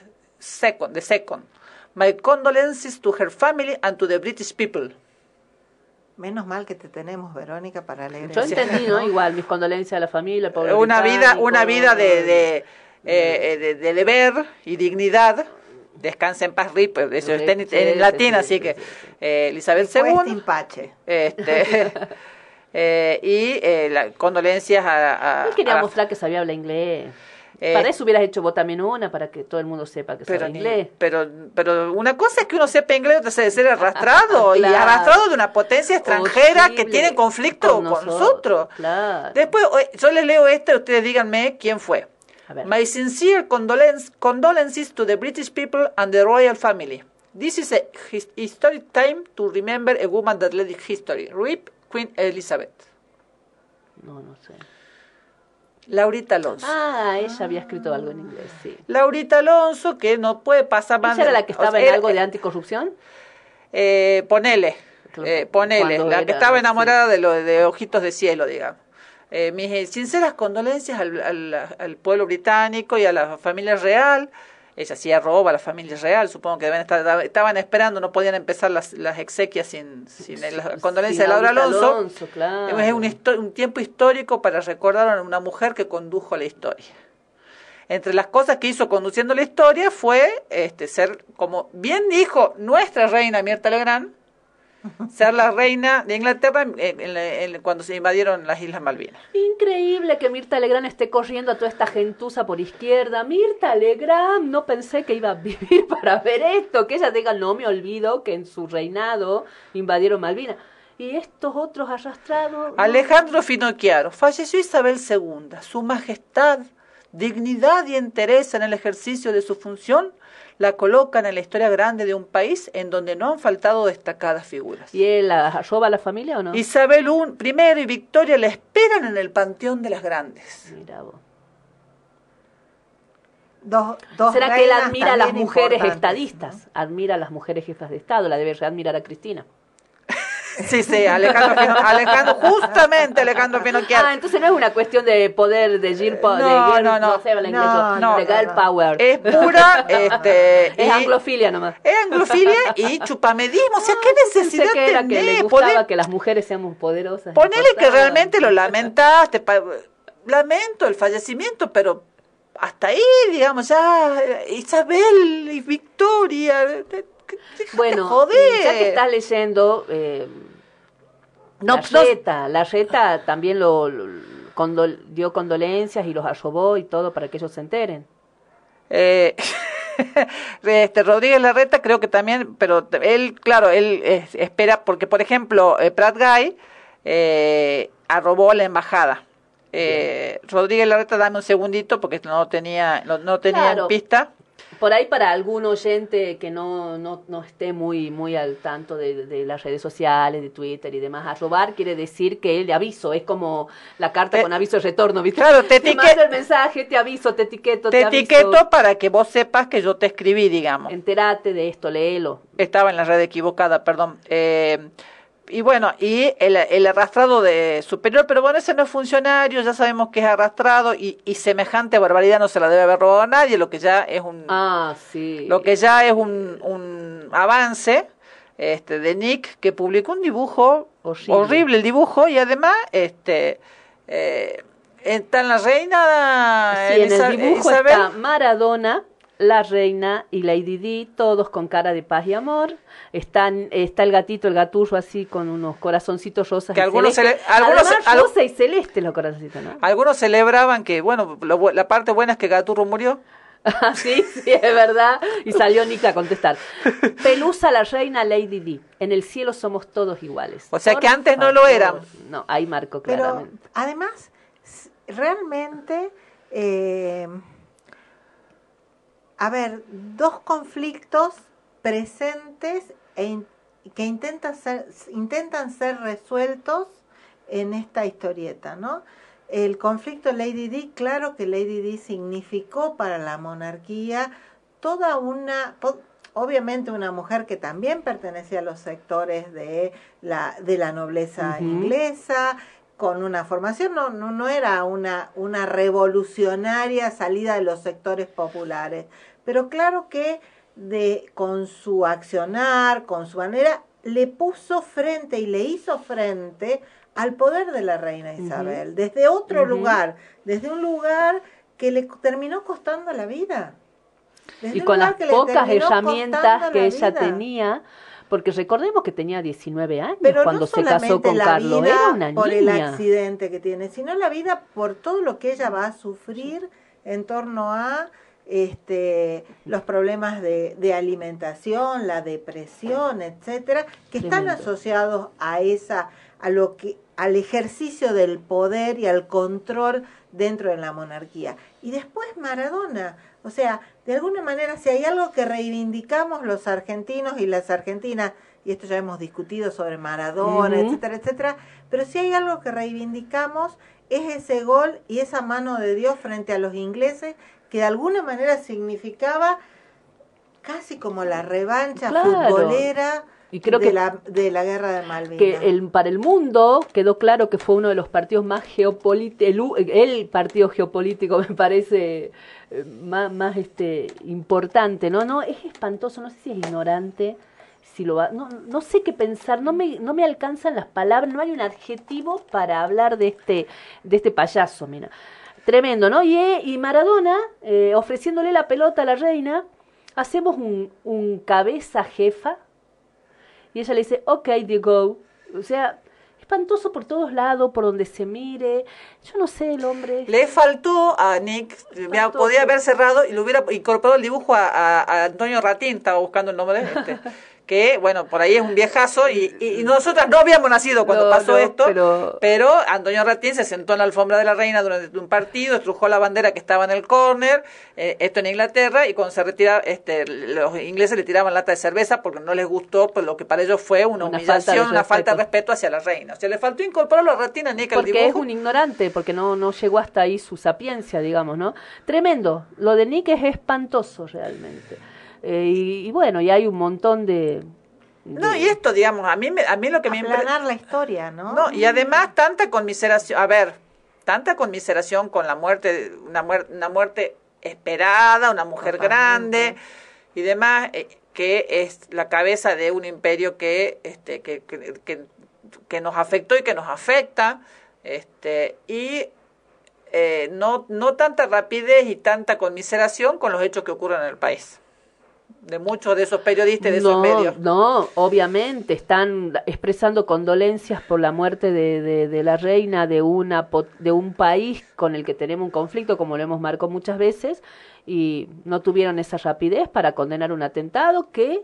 II, the Second. My condolences to her family and to the British people. Menos mal que te tenemos, Verónica, para leer Yo eso. entendí, ¿no? Igual, mis condolencias a la familia, al pueblo Una vida, una vida de, de, eh, eh, de- de deber y dignidad. Descansa en paz, RIP, eso está en, Sí, en sí, latín, sí, así sí, que sí, sí. eh, Elizabeth este II. impache. Este, eh, y eh, la- condolencias a, a- Él quería a la- mostrar que sabía hablar inglés. Eh, para eso hubieras hecho vos también una, para que todo el mundo sepa que pero, sabe ni- inglés. pero, pero una cosa es que uno sepa inglés, otra es ser arrastrado y Claro. arrastrado de una potencia extranjera que tiene conflicto con, nosotros. Claro. Después, yo les leo esta y ustedes díganme quién fue. My sincere condolence, condolences to the British people and the royal family. This is a his- historic time to remember a woman that led history. RIP Queen Elizabeth. No, no sé. Laurita Alonso. Ah, ella había escrito algo en inglés, sí. Laurita Alonso, que no puede pasar más. ¿Ella era la que o estaba sea, en era- algo de anticorrupción? Eh, ponele, eh, ponele, cuando la que estaba enamorada de, lo, de Ojitos de Cielo, digamos. Eh, mis sinceras condolencias al, al- al pueblo británico y a la familia real. Ella hacía roba a la familia real, supongo que deben estar, estaban esperando, no podían empezar las, las exequias sin, sin las condolencias Sin de Laura Alonso. Alonso, claro. Es un, un tiempo histórico para recordar a una mujer que condujo la historia. Entre las cosas que hizo conduciendo la historia fue este, ser, como bien dijo nuestra reina Mirta Legrand, ser la reina de Inglaterra en- en la- en- cuando se invadieron las Islas Malvinas. Increíble que Mirta Legrand esté corriendo a toda esta gentuza por izquierda. Mirta Legrand, no pensé que iba a vivir para ver esto. Que ella diga, no me olvido que en su reinado invadieron Malvinas. Y estos otros arrastrados. Alejandro Finocchiaro, falleció Isabel II, su majestad, dignidad y interés en el ejercicio de su función la colocan en la historia grande de un país en donde no han faltado destacadas figuras. ¿Y él la- roba a la familia o no? Isabel I y Victoria la esperan en el panteón de las grandes. Mira vos. Dos, dos ¿Será que él admira a las mujeres estadistas? Admira a las mujeres jefas de Estado. La debe admirar a Cristina. Sí, sí, Alejandro, Fino- Alejandro justamente Alejandro Finocchiaro. Ah, entonces no es una cuestión de poder, de. No, de girl, no, no. sé la inglés, No, de no, girl no. power. Es pura, este, Es y- anglofilia nomás. es anglofilia y chupamedismo. O sea, ¿qué necesidad que era que le gustaba que las mujeres seamos poderosas. Ponele que realmente lo lamentaste, pa- lamento el fallecimiento, pero hasta ahí, digamos, ya eh, Isabel y Victoria, de- déjate Bueno, joder. ya que estás leyendo, eh, No, la no- reta, la reta también lo, lo- condol- dio condolencias y los arrobó y todo para que ellos se enteren. Eh, este, Rodríguez Larreta creo que también, pero él, claro, él eh, espera, porque por ejemplo, eh, Prat Guy eh, arrobó la embajada. Eh, Rodríguez Larreta, dame un segundito porque no tenía, no, no tenía Claro. pista. Por ahí para algún oyente que no, no, no esté muy, muy al tanto de, de las redes sociales, de Twitter y demás, arrobar quiere decir que le aviso, es como la carta Te- con aviso de retorno, ¿viste? Claro, te Te etiquet- mando el mensaje, te aviso, te etiqueto, te, Te aviso. etiqueto para que vos sepas que yo te escribí, digamos. Entérate de esto, léelo. Estaba en la red equivocada, perdón. Eh, y bueno, y el, el arrastrado de superior, pero bueno, ese no es funcionario, ya sabemos que es arrastrado y, y semejante barbaridad no se la debe haber robado a nadie, lo que ya es un, Ah, sí. lo que ya es un, un avance este, de Nick que publicó un dibujo Horrible. horrible, el dibujo y además este eh, está en la reina Sí, en el dibujo Isabel. está Maradona, la reina y Lady Di, todos con cara de paz y amor. Están, está el gatito, el gaturro así con unos corazoncitos rosas. Que y algunos cele- algunos- Además, al- rosa y celeste los corazoncitos, ¿no? Algunos celebraban que, bueno, lo la parte buena es que Gaturro murió. Ah, sí, sí, es verdad. Y salió Nick a contestar. Pelusa, la reina, Lady Di. En el cielo somos todos iguales. O sea Por que antes no lo eran. No, ahí marcó Pero claramente. además, realmente, eh, a ver, dos conflictos presentes e in- que intentan ser, intentan ser resueltos en esta historieta, ¿no? El conflicto Lady Di, claro que Lady Di significó para la monarquía toda una, obviamente una mujer que también pertenecía a los sectores de la, de la nobleza inglesa, con una formación, no, no, no era una, una revolucionaria salida de los sectores populares, pero claro que de, con su accionar, con su manera, le puso frente y le hizo frente al poder de la reina Isabel, desde otro lugar, desde un lugar que le terminó costando la vida. Desde y con las pocas herramientas que la ella vida. tenía, porque recordemos que tenía 19 años Pero cuando no se casó con Carlos, era una por el accidente que tiene, sino la vida por todo lo que ella va a sufrir en torno a este los problemas de, de alimentación, la depresión, etcétera, que están asociados a esa a lo que al ejercicio del poder y al control dentro de la monarquía. Y después Maradona, o sea, de alguna manera si hay algo que reivindicamos los argentinos y las argentinas, y esto ya hemos discutido sobre Maradona, etcétera, etcétera, pero si hay algo que reivindicamos es ese gol y esa mano de Dios frente a los ingleses que de alguna manera significaba casi como la revancha Claro. futbolera Y creo de, que- la, de la guerra de Malvinas. que el, para el mundo quedó claro que fue uno de los partidos más geopolíticos, el, el partido geopolítico me parece eh, más, más este importante, ¿no? No, es espantoso, no sé si es ignorante, si lo va, no, no sé qué pensar, no me, no me alcanzan las palabras, no hay un adjetivo para hablar de este, de este payaso, mira. Tremendo, ¿no? Y, eh, y Maradona, eh, ofreciéndole la pelota a la reina, hacemos un, un cabeza jefa, y ella le dice, ok, Diego. O sea, espantoso por todos lados, por donde se mire. Yo no sé, el hombre. Le faltó a Nick, Faltó, podía haber cerrado y le hubiera incorporado el dibujo a, a- a Antonio Ratín, estaba buscando el nombre, este, que bueno, por ahí es un viejazo y, y- y nosotras no habíamos nacido cuando No, pasó no, esto, pero- pero... Antonio Ratín se sentó en la alfombra de la reina durante un partido, estrujó la bandera que estaba en el córner, eh, esto en Inglaterra, y cuando se retira, este, los ingleses le tiraban lata de cerveza porque no les gustó, pues lo que para ellos fue una, Una falta de humillación, una falta de respeto. hacia la reina. O sea, le faltó incorporarlo a Ratín a Nick al Porque es un ignorante, porque no, no llegó hasta ahí su sapiencia, digamos, ¿no? Tremendo. Lo de Nick es espantoso realmente. Eh, y, y bueno, y hay un montón de... No, y esto, digamos, a mí, me- a mí lo que me aplanar la historia, ¿no? No, y además tanta conmiseración, a ver, tanta conmiseración con la muerte, una, muer- una muerte esperada, una mujer grande y demás, eh, que es la cabeza de un imperio que, este, que, que, que, que nos afectó y que nos afecta, este, y eh, no, no tanta rapidez y tanta conmiseración con los hechos que ocurren en el país. De muchos de esos periodistas y de esos no, medios. no, obviamente están expresando condolencias por la muerte de, de, de la reina de una de un país con el que tenemos un conflicto, como lo hemos marcado muchas veces, y no tuvieron esa rapidez para condenar un atentado que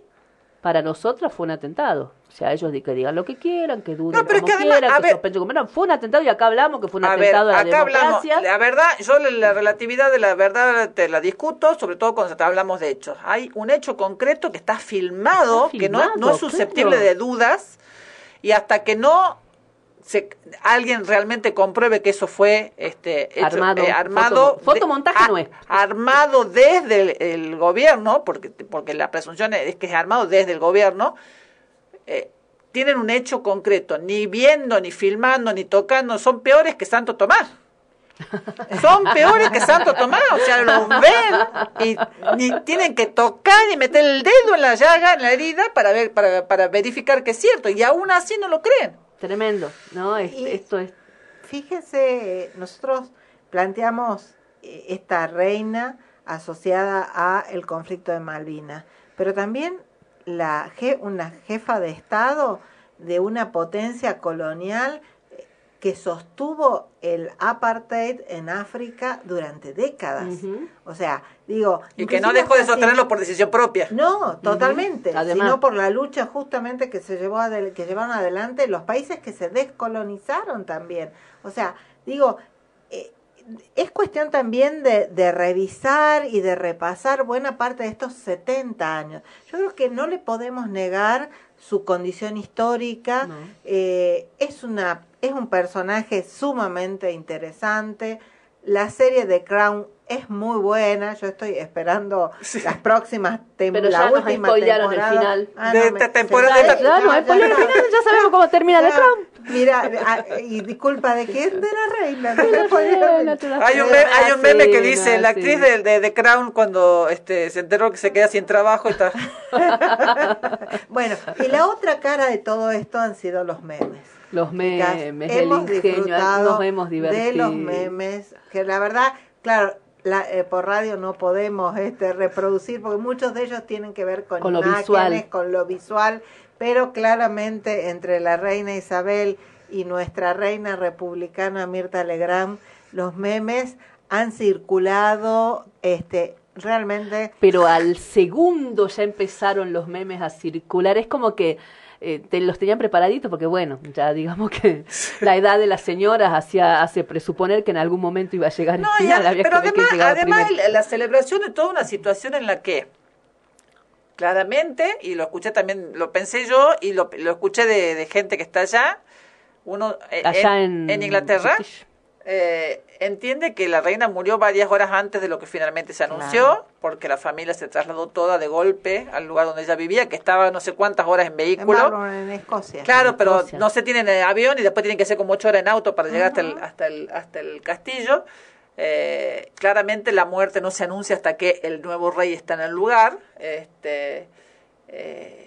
para nosotros fue un atentado. O sea, ellos que digan lo que quieran, que duden No, pero es como que además, quieran, a que ver- como fue un atentado y acá hablamos que fue un A ver, atentado a la acá hablamos, democracia. la verdad, yo la, la relatividad de la verdad te la discuto, sobre todo cuando hablamos de hechos. Hay un hecho concreto que está filmado, Está que no, es susceptible claro. de dudas, y hasta que no se, alguien realmente compruebe que eso fue este, hecho- Armado, eh, armado foto- fotomontaje de- no es. armado desde el, el gobierno, porque, porque la presunción es que es armado desde el gobierno, eh, tienen un hecho concreto, ni viendo, ni filmando, ni tocando, son peores que Santo Tomás. Son peores que Santo Tomás, o sea, los ven y ni tienen que tocar y meter el dedo en la llaga, en la herida, para ver, para, para verificar que es cierto, y aún así no lo creen. Tremendo, ¿no? Es- Y- esto es Fíjense, eh, nosotros planteamos eh, esta reina asociada a el conflicto de Malvinas, pero también la je- una jefa de Estado de una potencia colonial eh, que sostuvo el apartheid en África durante décadas. O sea, digo... Y que no dejó de sostenerlo por decisión propia. no, totalmente. Además. Sino por la lucha justamente que se llevó adel- que llevaron adelante los países que se descolonizaron también. O sea, digo, es cuestión también de, de revisar y de repasar buena parte de estos 70 años. Yo creo que no le podemos negar su condición histórica. No. Eh, es una es un personaje sumamente interesante. La serie de Crown es muy buena. Yo estoy esperando las próximas tem- Pero la ya nos última spoilearon el final. Ah, De no, esta me- temporada se- de la- Ya, no, ya, spoiler ya, ya sabemos cómo termina The ya. Crown. Mira, y disculpa de quién, de la reina. De la reina, Hay un, meme, hay un Ah, meme sí, que no, dice, la sí. actriz de, de, de Crown cuando este, se enteró que se queda sin trabajo y está... Bueno, y la otra cara de todo esto han sido los memes. Los memes, el hemos ingenio, disfrutado nos hemos divertido. de los memes, que la verdad, claro, la, eh, por radio no podemos este, reproducir porque muchos de ellos tienen que ver con, Con lo imágenes, visual. con lo visual, pero claramente entre la reina Isabel y nuestra reina republicana Mirta Legrand, los memes han circulado este realmente Pero al segundo ya empezaron los memes a circular. Es como que eh, te los tenían preparaditos porque, bueno, ya digamos que la edad de las señoras hacía, hace presuponer que en algún momento iba a llegar No, el final. a- había pero que además, además el- la celebración de toda una situación en la que claramente, y lo escuché también, lo pensé yo y lo, lo escuché de, de gente que está allá, uno eh, Allá en, en Inglaterra, British. eh, entiende que la reina murió varias horas antes de lo que finalmente se anunció, Claro. porque la familia se trasladó toda de golpe al lugar donde ella vivía, que estaba no sé cuántas horas en en vehículo. En Escocia. Claro, pero Escocia. no se tienen el avión y después tienen que hacer como ocho horas en auto para llegar hasta el, hasta el, hasta el castillo. Eh, claramente la muerte no se anuncia hasta que el nuevo rey está en el lugar. Este, eh,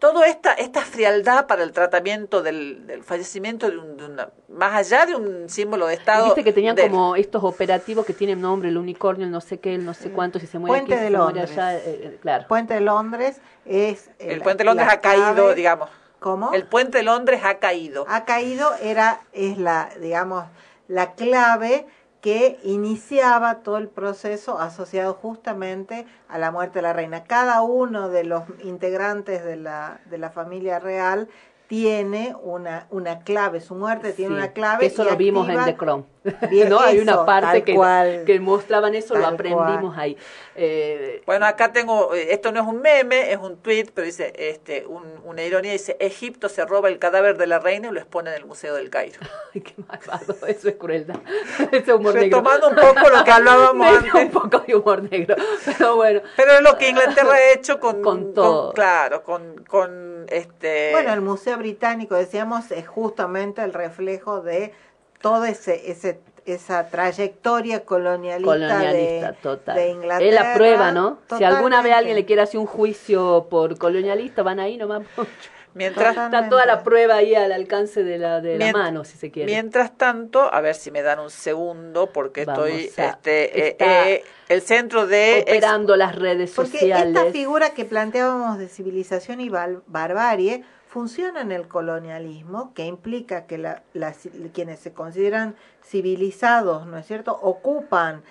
toda esta, esta frialdad para el tratamiento del, del fallecimiento de, un, de una, más allá de un símbolo de Estado. Viste que tenían de- como estos operativos que tienen nombre, el unicornio, el no sé qué, el no sé cuánto, si se muere Puente aquí, de se Londres. allá, eh, eh, claro. Puente de Londres es el puente de Londres ha caído, clave- digamos. ¿Cómo? El puente de Londres ha caído. ha caído era es la digamos la clave que iniciaba todo el proceso asociado justamente a la muerte de la reina. Cada uno de los integrantes de la, de la familia real tiene una, una clave, su muerte tiene Sí, una clave. Eso lo vimos en The Crown. Bien, ¿No? Hay una parte que, cual. que mostraban eso, lo aprendimos cual. ahí. Eh, Bueno, acá tengo, eh, esto no es un meme, es un tweet, pero dice, este, un- una ironía, dice, Egipto se roba el cadáver de la reina y lo expone en el Museo del Cairo. Ay, qué malvado, eso es crueldad. Ese humor negro. Retomando un poco lo que hablábamos antes. un poco de humor negro. Pero bueno, Pero es lo que Inglaterra ha hecho con, Con todo. claro, con, con este Bueno, el Museo Británico, decíamos, es justamente el reflejo de todo ese, ese esa trayectoria colonialista, colonialista, de, total. de Inglaterra. es la prueba, ¿no? Si alguna vez alguien le quiere hacer un juicio por colonialista, van ahí nomás. mientras. Está toda la prueba ahí al alcance de la, de la mano, si se quiere. mientras tanto, a ver si me dan un segundo porque Vamos estoy a- este eh, está eh, el centro de ex- Operando las redes Porque sociales. esta figura que planteábamos de civilización y bar- barbarie funciona en el colonialismo, que implica que la, las- quienes se consideran civilizados, ¿no es cierto?, ocupan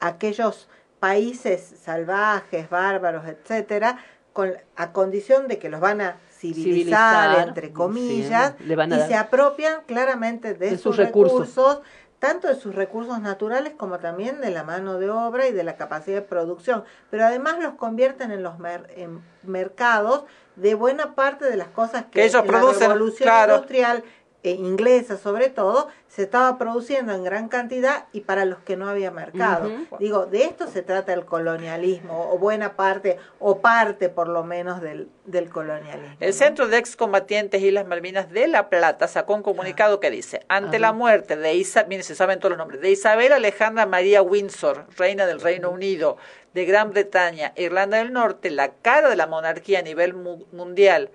aquellos países salvajes, bárbaros, etcétera, con, a condición de que los van a civilizar, Civilizar, entre comillas, sí, y dar- se apropian claramente de, De sus, sus recursos. recursos, tanto de sus recursos naturales como también de la mano de obra y de la capacidad de producción, pero además los convierten en los mer- en mercados de buena parte de las cosas que, Que ellos en producen, la revolución claro. industrial eh, inglesa sobre todo se estaba produciendo en gran cantidad y para los que no había mercado. Digo, de esto se trata el colonialismo o buena parte o parte por lo menos del, del colonialismo. El ¿no? Centro de Excombatientes Islas Malvinas de La Plata sacó un comunicado que dice, ante la muerte de Isa, miren, se saben todos los nombres, de Isabel Alejandra María Windsor, reina del Reino Unido, de Gran Bretaña, Irlanda del Norte, la cara de la monarquía a nivel mu- mundial,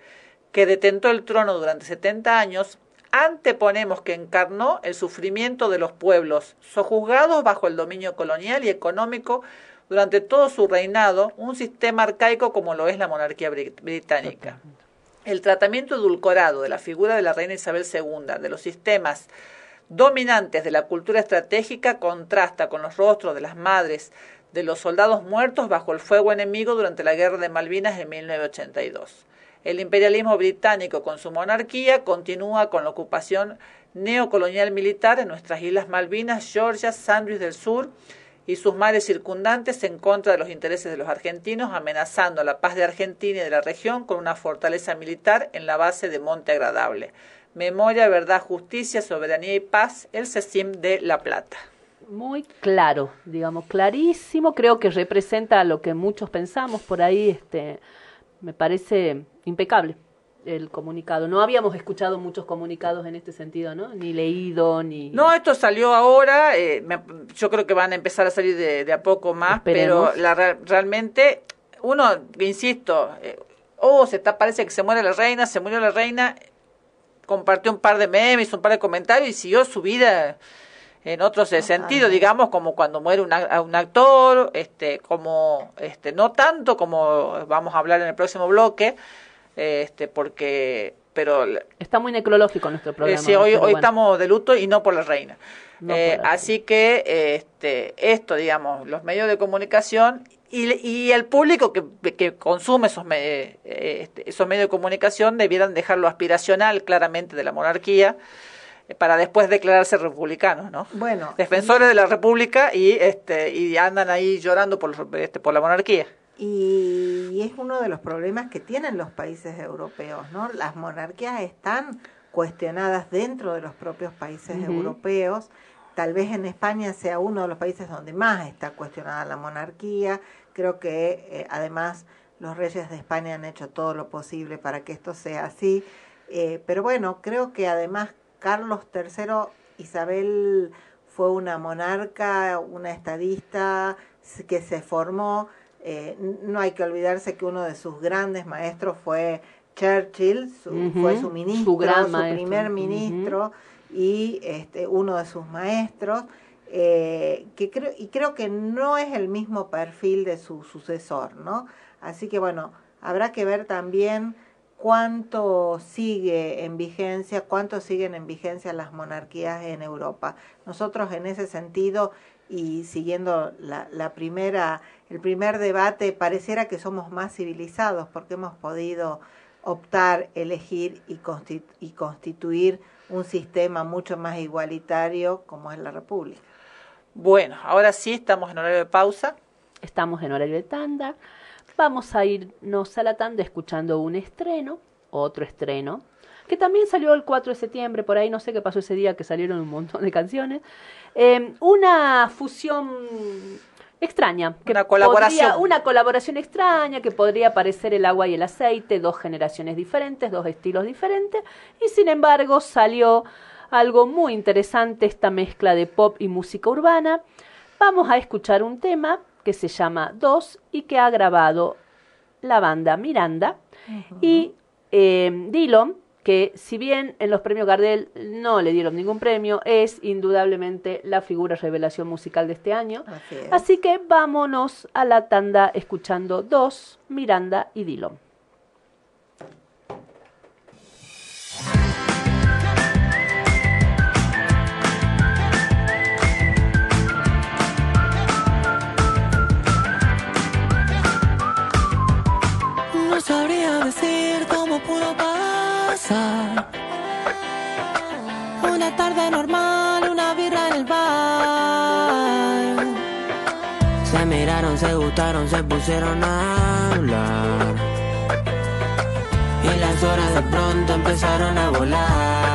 que detentó el trono durante 70 años, anteponemos que encarnó el sufrimiento de los pueblos, sojuzgados bajo el dominio colonial y económico durante todo su reinado, un sistema arcaico como lo es la monarquía brit- británica. El tratamiento edulcorado de la figura de la reina Isabel II, de los sistemas dominantes de la cultura estratégica, contrasta con los rostros de las madres de los soldados muertos bajo el fuego enemigo durante la Guerra de Malvinas en 1982. El imperialismo británico con su monarquía continúa con la ocupación neocolonial militar en nuestras islas Malvinas, Georgia, Sandwich del Sur y sus mares circundantes en contra de los intereses de los argentinos, amenazando la paz de Argentina y de la región con una fortaleza militar en la base de Monte Agradable. Memoria, Verdad, Justicia, Soberanía y Paz, el CECIM de La Plata. muy claro, digamos, clarísimo, creo que representa lo que muchos pensamos por ahí, este, me parece impecable el comunicado. No habíamos escuchado muchos comunicados en este sentido, ¿no? Ni leído, ni... No, esto salió ahora, eh, me- yo creo que van a empezar a salir de, de a poco más, Esperemos. pero la, re- realmente, uno, insisto, eh, oh, se está, parece que se muere la reina, se murió la reina, compartió un par de memes, un par de comentarios y siguió su vida en otros eh, sentidos, digamos, como cuando muere un, un actor, este, como, este, no tanto como vamos a hablar en el próximo bloque, este, porque, pero Está muy necrológico nuestro eh, programa. sí, hoy, pero hoy bueno. estamos de luto y no por la reina. No Eh, por la así que este, esto, digamos, los medios de comunicación y, y el público que, que consume esos, me- eh, este, esos medios de comunicación debieran dejar lo aspiracional claramente de la monarquía eh, para después declararse republicanos, ¿no? Bueno, Defensores de la república y este y andan ahí llorando por, los- este, por la monarquía. Y es uno de los problemas que tienen los países europeos, ¿no? Las monarquías están cuestionadas dentro de los propios países europeos. Tal vez en España sea uno de los países donde más está cuestionada la monarquía. Creo que eh, además los reyes de España han hecho todo lo posible para que esto sea así. Eh, pero bueno, creo que además Carlos III, Isabel fue una monarca, una estadista que se formó. Eh, no hay que olvidarse que uno de sus grandes maestros fue Churchill, su- fue su su ministro, gran su, primer ministro y este, uno de sus maestros. eh, que creo, y creo que no es el mismo perfil de su sucesor, ¿no? Así que bueno, habrá que ver también cuánto sigue en vigencia, cuánto siguen en vigencia las monarquías en Europa. Nosotros en ese sentido y siguiendo la, la primera, el primer debate, pareciera que somos más civilizados porque hemos podido optar, elegir y, consti- y constituir un sistema mucho más igualitario como es la República. Bueno, ahora sí estamos en horario de pausa. Estamos en horario de tanda. Vamos a irnos a la tanda escuchando un estreno, otro estreno, que también salió el 4 de septiembre, por ahí no sé qué pasó ese día, que salieron un montón de canciones. Eh, una fusión extraña. Que Una colaboración. podría- una colaboración extraña que podría parecer el agua y el aceite, dos generaciones diferentes, dos estilos diferentes, y sin embargo salió algo muy interesante, esta mezcla de pop y música urbana. Vamos a escuchar un tema que se llama Dos y que ha grabado la banda Miranda y eh, Dillon, que si bien en los premios Gardel no le dieron ningún premio, es indudablemente la figura revelación musical de este año. Así, que vámonos a la tanda escuchando dos, Miranda y Dillon. No sabría decir cómo pudo una tarde normal, una birra en el bar. Se miraron, se gustaron, se pusieron a hablar. Y las horas de pronto empezaron a volar.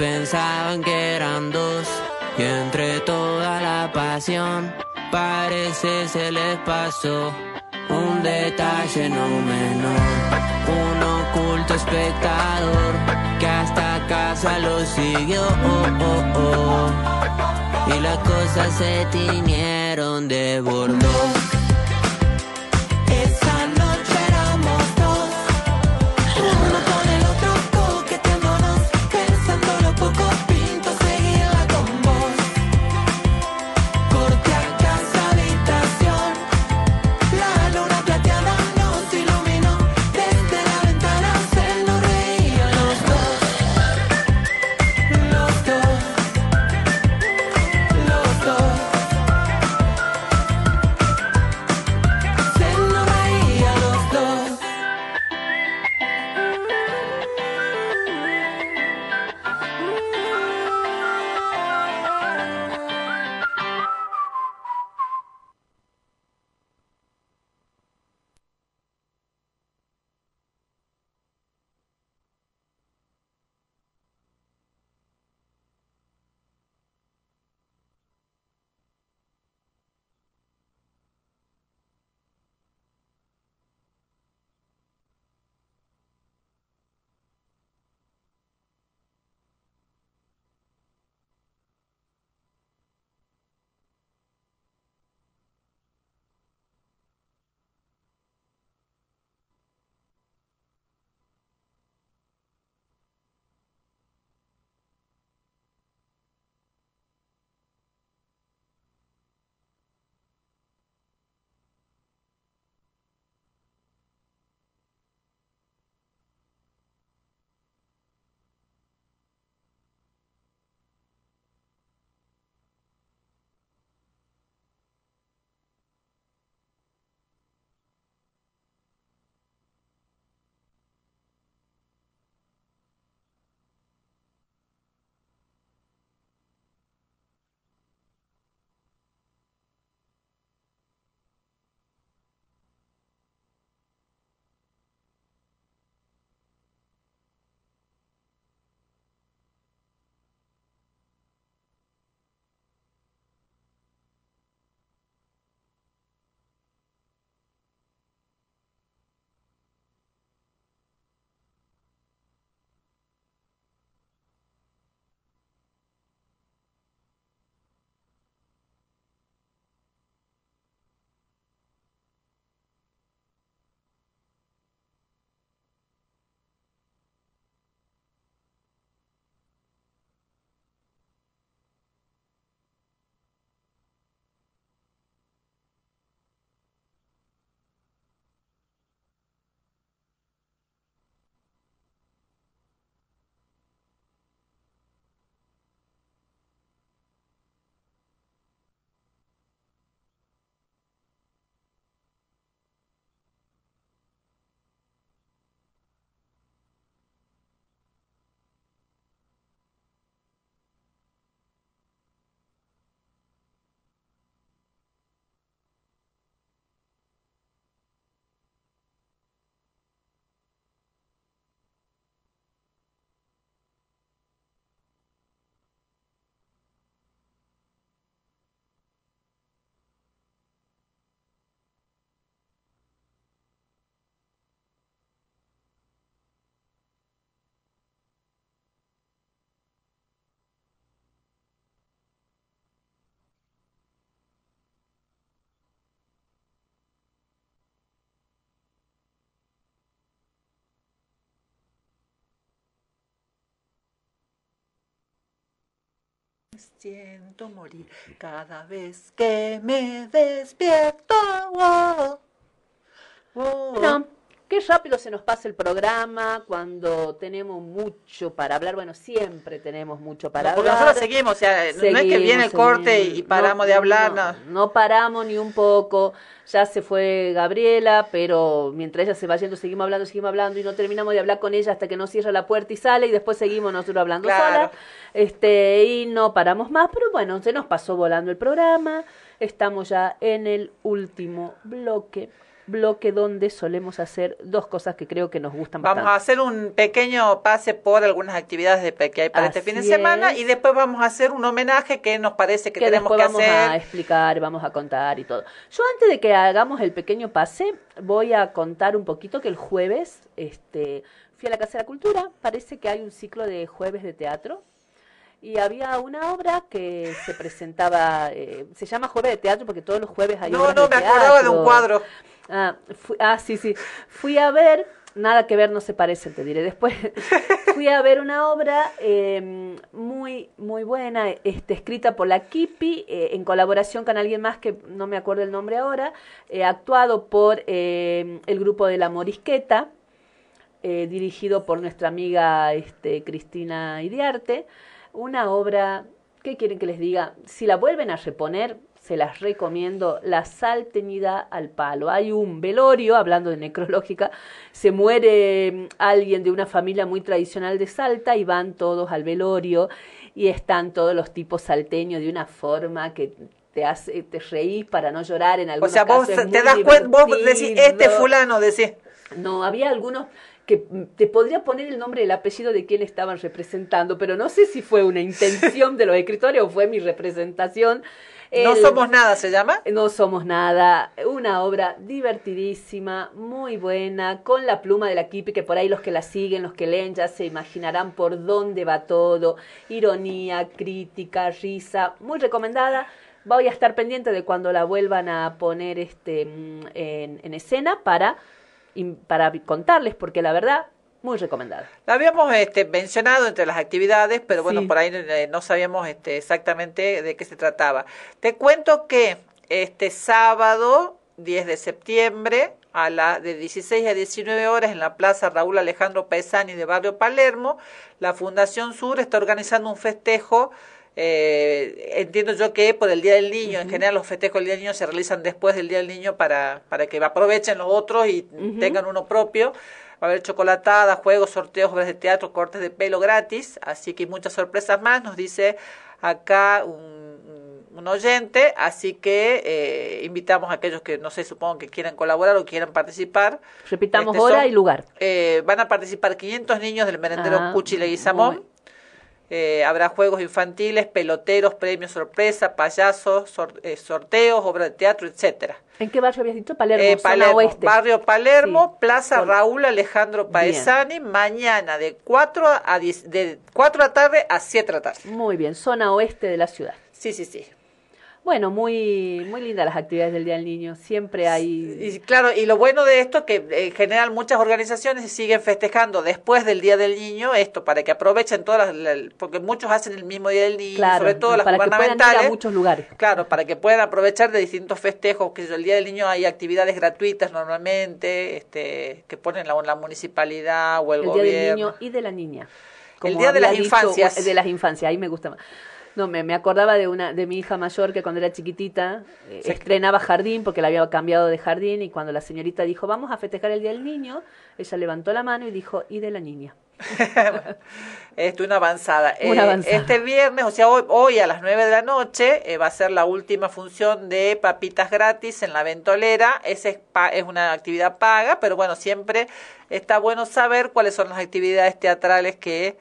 Pensaban que eran dos y entre toda la pasión parece se les pasó un detalle no menor, un oculto espectador que hasta casa lo siguió. oh, oh, oh. Y las cosas se tiñeron de bordó. Siento morir cada vez que me despierto. Oh, oh. Bueno, qué rápido se nos pasa el programa cuando tenemos mucho para hablar. Bueno, siempre tenemos mucho para No, porque hablar. nosotros seguimos, o sea, no es que viene el corte seguimos. y paramos No, de hablar, no, no. no paramos ni un poco. Ya se fue Gabriela, pero mientras ella se va yendo, seguimos hablando, seguimos hablando y no terminamos de hablar con ella hasta que nos cierra la puerta y sale y después seguimos nosotros hablando Claro. sola. Este, y no paramos más, pero bueno, se nos pasó volando el programa. Estamos ya en el último bloque. Bloque donde solemos hacer dos cosas que creo que nos gustan Vamos a bastante. hacer un pequeño pase por algunas actividades de- que hay para este fin de semana es. y después vamos a hacer un homenaje que nos parece que, que tenemos que vamos a hacer. explicar, vamos a contar y todo. Yo antes de que hagamos el pequeño pase, voy a contar un poquito que el jueves este, fui a la Casa de la Cultura, parece que hay un ciclo de jueves de teatro. Y había una obra que se presentaba, eh, se llama Jueves de Teatro porque todos los jueves hay No, obras no, de me acordaba de un cuadro. Ah, fui- ah, sí, sí. Fui a ver, nada que ver, no se parece, te diré después. Fui a ver una obra eh, muy, muy buena, este, escrita por la Kipi, eh, en colaboración con alguien más que no me acuerdo el nombre ahora, eh, actuado por eh, el grupo de La Morisqueta, eh, dirigido por nuestra amiga este, Cristina Idiarte. Una obra, ¿qué quieren que les diga? Si la vuelven a reponer, se las recomiendo, La sal teñida al palo. Hay un velorio, hablando de necrológica, se muere mm, alguien de una familia muy tradicional de Salta y van todos al velorio y están todos los tipos salteños de una forma que te hace, te reís para no llorar en O algunos sea, vos casos te das cuenta, vos decís, este fulano, decís. No, había algunos que mm, te podría poner el nombre y el apellido de quien estaban representando, pero no sé si fue una intención de los escritores o fue mi representación. No somos nada, se llama. no somos nada, una obra divertidísima, muy buena, con la pluma de la Kipi, que por ahí los que la siguen, los que leen, ya se imaginarán por dónde va todo, ironía, crítica, risa, muy recomendada. Voy a estar pendiente de cuando la vuelvan a poner este mm, en, en escena para, para contarles, porque la verdad, muy recomendada. La habíamos este, mencionado entre las actividades, pero bueno, Sí. por ahí eh, no sabíamos este, exactamente de qué se trataba. Te cuento que este sábado, 10 de septiembre, a la de 16 a 19 horas en la Plaza Raúl Alejandro Paesani de Barrio Palermo, la Fundación Sur está organizando un festejo. eh, entiendo yo que por el Día del Niño, en general los festejos del Día del Niño se realizan después del Día del Niño para, para que aprovechen los otros y tengan uno propio. Va a haber chocolatada, juegos, sorteos, obras de teatro, cortes de pelo gratis, así que muchas sorpresas más, nos dice acá un, un oyente, así que eh, invitamos a aquellos que, no sé, supongo que quieran colaborar o quieran participar. Repitamos Este, hora son- y lugar. Eh, van a participar 500 niños del merendero Ah, Cuchi Leguizamón. Eh, habrá juegos infantiles, peloteros, premios sorpresa, payasos, sor- eh, sorteos, obras de teatro, etcétera. ¿En qué barrio habías dicho? Palermo, Eh, zona oeste. Barrio Palermo, Sí. Plaza Raúl Alejandro Paesani, mañana de 4 a 10, de 4 de la tarde a 7 de la tarde. Muy bien, zona oeste de la ciudad. Sí, sí, sí. Bueno, muy, muy lindas las actividades del Día del Niño. Siempre hay... Y claro, y lo bueno de esto que eh, en general muchas organizaciones siguen festejando después del Día del Niño esto para que aprovechen todas las, la- porque muchos hacen el mismo Día del Niño, Claro, sobre todo las para que puedan ir gubernamentales. a muchos lugares. Claro, para que puedan aprovechar de distintos festejos, que el Día del Niño hay actividades gratuitas normalmente, este, que ponen la, la municipalidad o el, el Día gobierno. del Niño y de la Niña. El Día de las Infancias. De las infancias, ahí me gusta más. No, me, me acordaba de una de mi hija mayor que cuando era chiquitita eh, Sí. estrenaba jardín porque la había cambiado de jardín y cuando la señorita dijo vamos a festejar el Día del Niño, ella levantó la mano y dijo y de la niña. Esto, una avanzada. Una Eh, avanzada. Este viernes, o sea, hoy, hoy a las 9 de la noche, eh, va a ser la última función de papitas gratis en la ventolera. Esa es, pa- es una actividad paga, pero bueno, siempre está bueno saber cuáles son las actividades teatrales que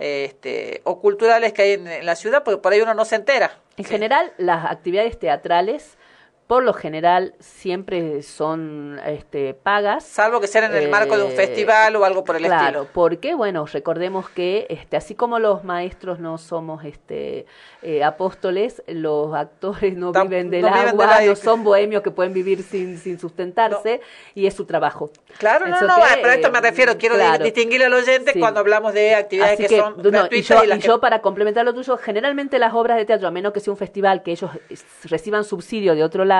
este, o culturales que hay en, en la ciudad, porque por ahí uno no se entera. En general, las actividades teatrales por lo general siempre son este, pagas. Salvo que sean en el marco de un Eh, festival o algo por el claro, estilo. porque bueno, recordemos que este, así como los maestros no somos este eh, apóstoles, los actores no Tam- viven del no viven agua, no son bohemios que pueden vivir sin, sin sustentarse y es su trabajo. Claro, no, Eso no, que, pero a esto me refiero, quiero claro. distinguir al oyente Sí. cuando hablamos de actividades que, que, son no, y gratuitas yo, y las y que- yo para complementar lo tuyo, generalmente las obras de teatro, a menos que sea un festival que ellos reciban subsidio de otro lado,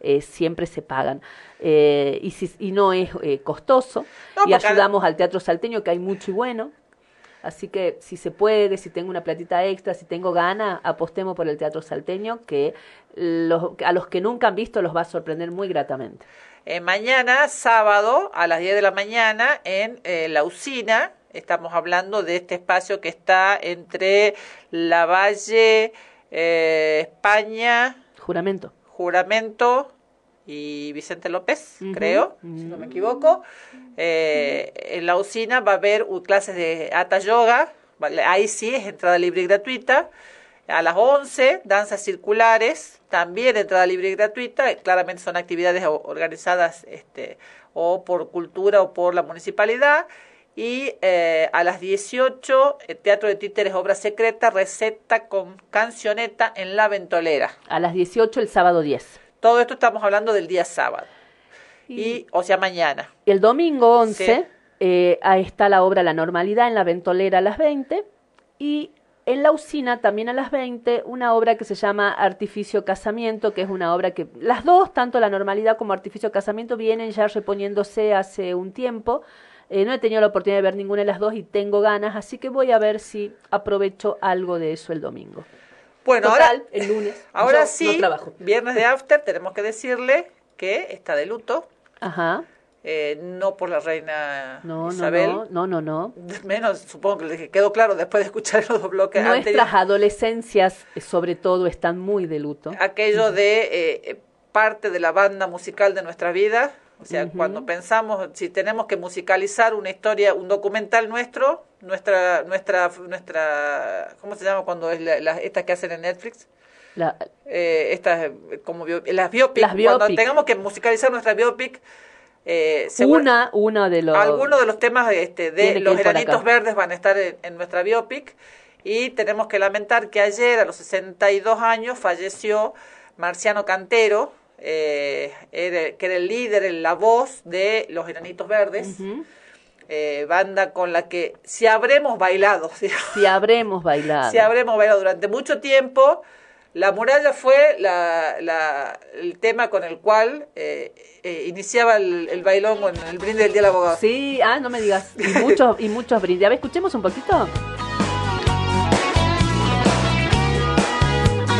eh, siempre se pagan. Eh, y, si, y no es eh, costoso. No, y ayudamos al teatro salteño, que hay mucho y bueno. Así que si se puede, si tengo una platita extra, si tengo gana, apostemos por el teatro salteño, que los, a los que nunca han visto los va a sorprender muy gratamente. Eh, mañana, sábado, a las 10 de la mañana, en eh, La Usina, estamos hablando de este espacio que está entre La Valle, eh, España, Juramento. Juramento y Vicente López, creo, si no me equivoco. Eh, en la usina va a haber clases de Hatha Yoga, ahí sí es entrada libre y gratuita. A las 11, danzas circulares, también entrada libre y gratuita. Claramente son actividades organizadas este, o por cultura o por la municipalidad. Y eh, a las 18, el Teatro de Títeres, obra secreta, receta con cancioneta en la ventolera. A las 18 el sábado 10. Todo esto estamos hablando del día sábado. Y, o sea, mañana. El domingo 11 Sí. eh, ahí está la obra La Normalidad en la Ventolera a las 20 y en la usina también a las 20 una obra que se llama Artificio Casamiento, que es una obra que las dos, tanto La Normalidad como Artificio Casamiento, vienen ya reponiéndose hace un tiempo. Eh, no he tenido la oportunidad de ver ninguna de las dos y tengo ganas, así que voy a ver si aprovecho algo de eso el domingo. Bueno, Total, ahora, el lunes. ahora sí, No trabajo. viernes de after, tenemos que decirle que está de luto, Ajá. eh, no por la reina No, Isabel. no, no, no, no. Menos, supongo que quedó claro después de escuchar los dos bloques Nuestras anteriores. adolescencias, eh, sobre todo, están muy de luto. Aquello de eh, eh, parte de la banda musical de nuestra vida. O sea, cuando pensamos, si tenemos que musicalizar una historia, un documental nuestro, nuestra, nuestra, nuestra, ¿cómo se llama cuando es la, la- estas que hacen en Netflix? La- eh, estas como bio- las biopic, Las cuando biopic. tengamos que musicalizar nuestra biopic eh, una, una de los... algunos de los temas este, de los acá. verdes van a estar en, en nuestra biopic y tenemos que lamentar que ayer a los 62 años falleció Marciano Cantero eh, era- que era el líder, la voz de los enanitos verdes eh, banda con la que si habremos bailado Si habremos bailado. si habremos bailado durante mucho tiempo. La muralla fue la, la- el tema con el cual eh, eh, iniciaba el, el bailón con el brindis del Día del Abogado. Sí, ah, no me digas. Y muchos, y muchos brindis. A ver, escuchemos un poquito.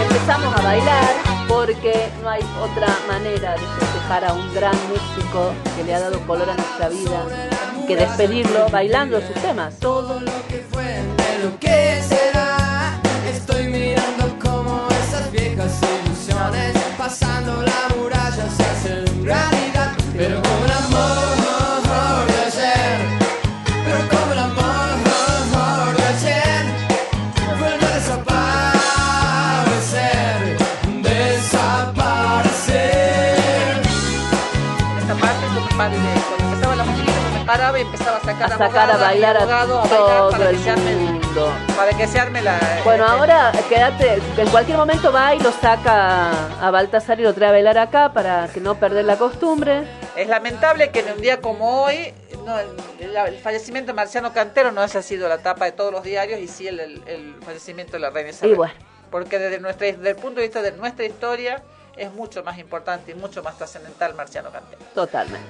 Empezamos a bailar porque no hay otra manera de festejar a un gran músico que le ha dado color a nuestra vida que despedirlo bailando sus temas. Todo lo que fue lo que. Paraba y empezaba a sacar A sacar a bailar a abogado a bailar todo para el que arme mundo. para que se arme la Bueno, este, ahora quédate, en cualquier momento va y lo saca a Baltasar y lo trae a bailar acá para que no perder la costumbre. Es lamentable que en un día como hoy no, el, el- el fallecimiento de Marciano Cantero no haya sido la tapa de todos los diarios y sí el, el- el fallecimiento de la reina Isabel. Y bueno. Porque desde, nuestra, desde el punto de vista de nuestra historia es mucho más importante y mucho más trascendental Marciano Cantero. Totalmente.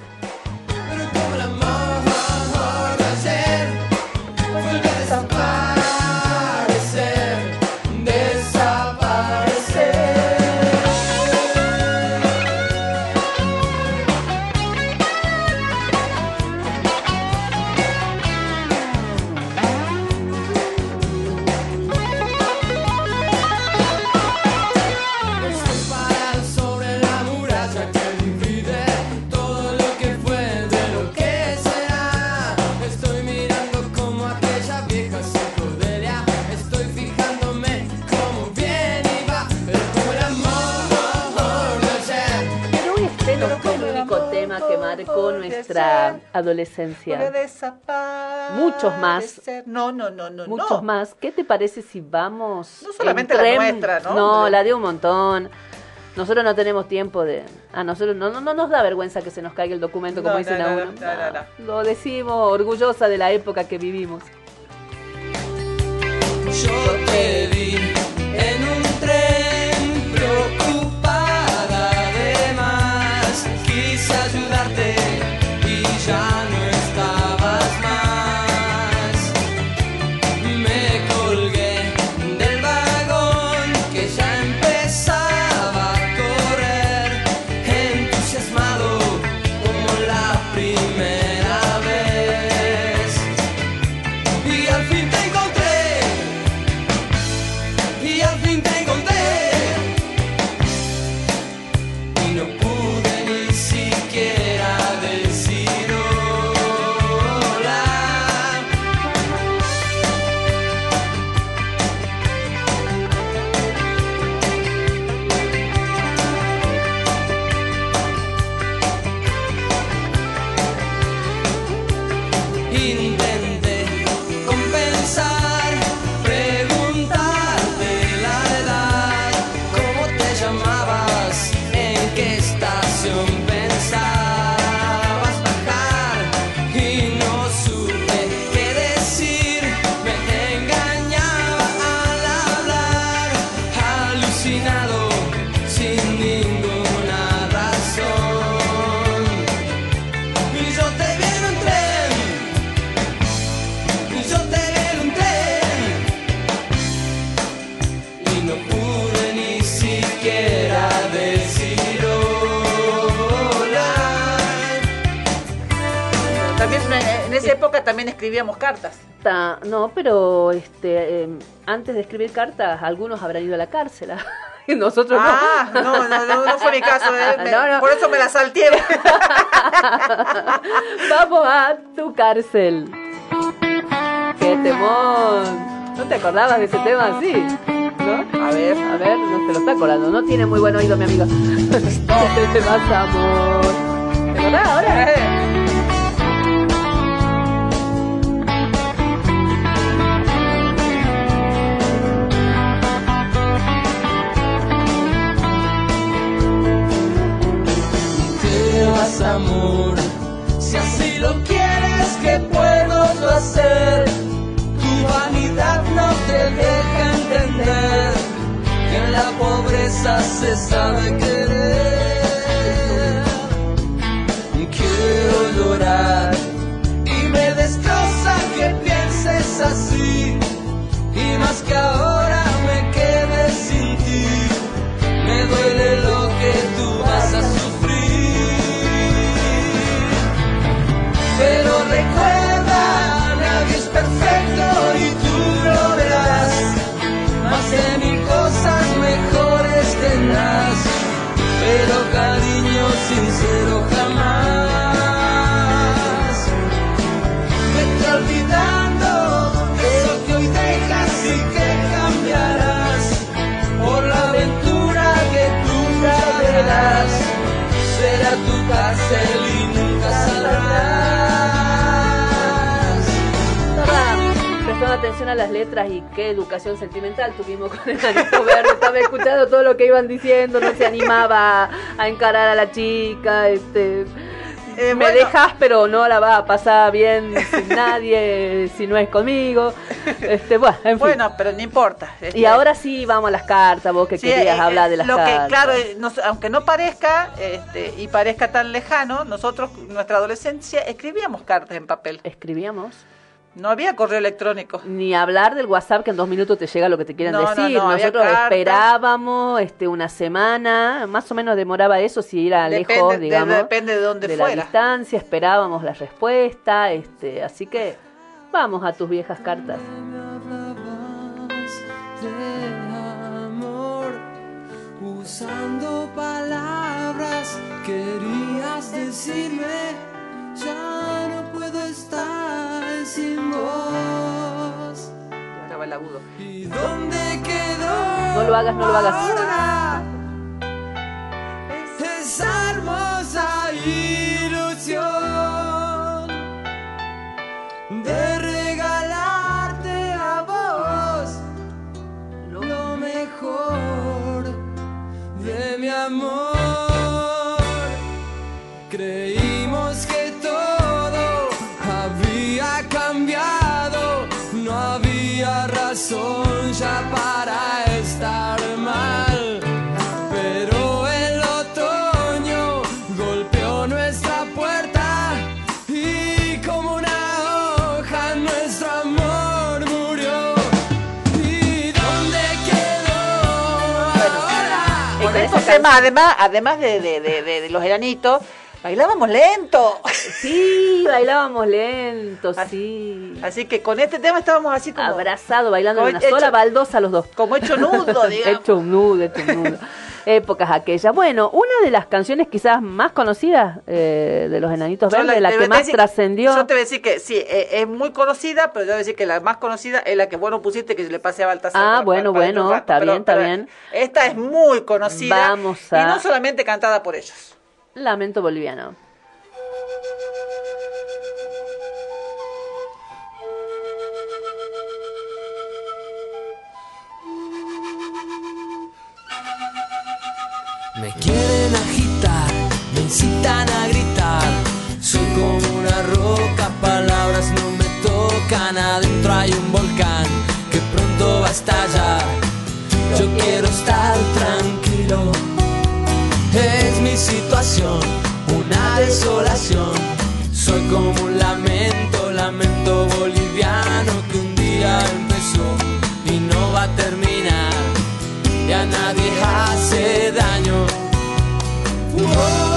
Nuestra adolescencia. Muchos más. No, no, no, no. Muchos no. más. ¿Qué te parece si vamos? No solamente en la tren? nuestra, ¿no? No, la de un montón. Nosotros no tenemos tiempo de... A nosotros no, no, no nos da vergüenza que se nos caiga el documento, como No, dicen no, a no, uno. no, no, no. Lo decimos orgullosa de la época que vivimos. Yo te vi en un tren también escribíamos cartas. Ta- No, pero este, eh, antes de escribir cartas, algunos habrán ido a la cárcel. Nosotros no. Ah, no, no, no, no fue mi caso. eh. Me- No. Por eso me la salté. Vamos a tu cárcel. ¡Qué temón! ¿No te acordabas de ese tema así? ¿No? A ver. A ver, no se lo está acordando. No tiene muy buen oído, mi amigo. Te vas, amor. ¿Te acordás ahora? Si así lo quieres que puedo hacer Tu vanidad no te deja entender Que en la pobreza se sabe querer. Quiero llorar y me destroza que pienses así. Y más que ahora me quede sin ti. Me duele lo recuerda, nadie es perfecto y tú lo verás. Más de mil cosas mejores tendrás. Pero cariño sincero jamás. Vete olvidando eso que hoy dejas y que cambiarás por la aventura que tú ya verás. Será tu cárcel atención a las letras y qué educación sentimental tuvimos con el verde. Estaba escuchando todo lo que iban diciendo, no se animaba a encarar a la chica. Este, Eh, me bueno. dejas, pero no la vas a pasar bien sin nadie, si no es conmigo. Este, bueno, en fin. Bueno, pero no importa. Este, y ahora sí vamos a las cartas, vos que sí, querías eh, hablar de las lo cartas. que, claro, eh, nos- aunque no parezca este, y parezca tan lejano, nosotros, nuestra adolescencia, escribíamos cartas en papel. Escribíamos. No había correo electrónico. Ni hablar del WhatsApp que en dos minutos te llega lo que te No, no, decir. no, había Nosotros cartas. esperábamos este, una semana, más o menos demoraba eso si era Depende- lejos, de- digamos. depende de dónde de la distancia, esperábamos la respuesta. Este, así que vamos a tus viejas cartas. de amor, usando palabras querías decirme, ya no puedo estar sin vos. Y ahora va el agudo. ¿Y dónde quedó? No lo hagas, no lo hagas. ahora Esa hermosa ilusión. de regalarte a vos lo mejor de mi amor. Temas, además, además de, de, de, de- los enanitos, bailábamos lento. Sí, bailábamos lento, sí. Así que con este tema estábamos así como, Abrazado, bailando en una hecho- sola baldosa los dos. como hecho nudo, digamos. Hecho un nudo, hecho un nudo. Épocas aquellas. Bueno, una de las canciones quizás más conocidas eh, de los Enanitos Verdes, la, que más trascendió. Yo te voy a decir que sí, eh, es muy conocida, pero yo voy a decir que la más conocida es la que vos no pusiste, que le pasé a Baltasar. Ah, para- bueno, para- para bueno, rato, está pero- bien, está bien. Esta es muy conocida. Vamos a- Y no solamente cantada por ellos. Lamento boliviano. Me quieren agitar, me incitan a gritar. Soy como una roca, palabras no me tocan. Adentro hay un volcán que pronto va a estallar. Yo quiero estar tranquilo. Es mi situación, una desolación. Soy como un lamento, lamento boliviano que un día empezó y no va a terminar y a nadie hace daño. Y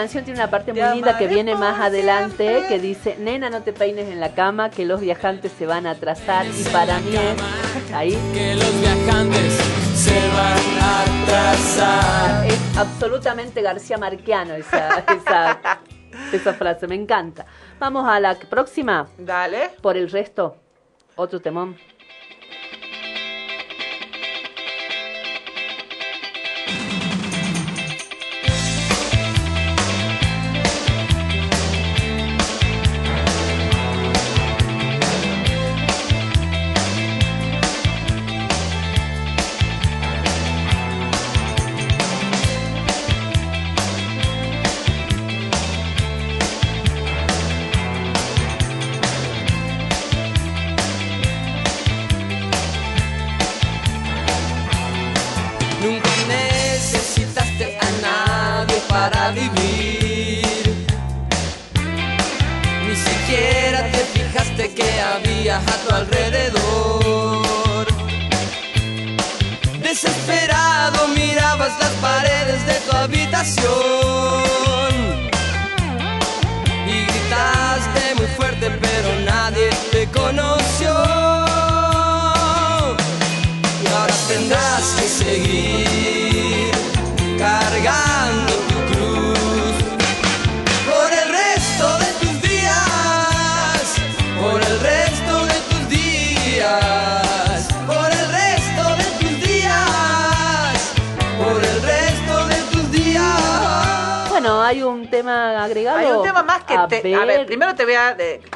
canción tiene una parte muy linda que viene más adelante siempre. que dice, nena no te peines en la cama, que los viajantes se van a atrasar y para mí es ahí. Que los viajantes se van a atrasar. Es absolutamente García Marquiano esa, esa, esa frase, me encanta. Vamos a la próxima, Dale. por el resto, otro temón.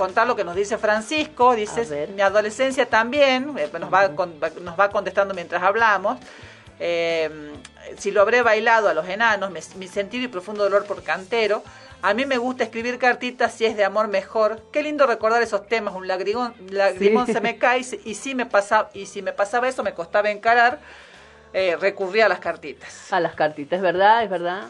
Contar lo que nos dice Francisco, ver. mi adolescencia también, eh, nos, va, con- va- nos va contestando mientras hablamos, Eh, si lo habré bailado a los enanos, me- mi sentido y profundo dolor por cantero, a mí me gusta escribir cartitas si es de amor mejor, qué lindo recordar esos temas, un lagrimón, lagrimón Sí. se me cae y, si- y si me pasaba, y si me pasaba eso me costaba encarar, eh, recurría a las cartitas. A las cartitas, es verdad, es verdad.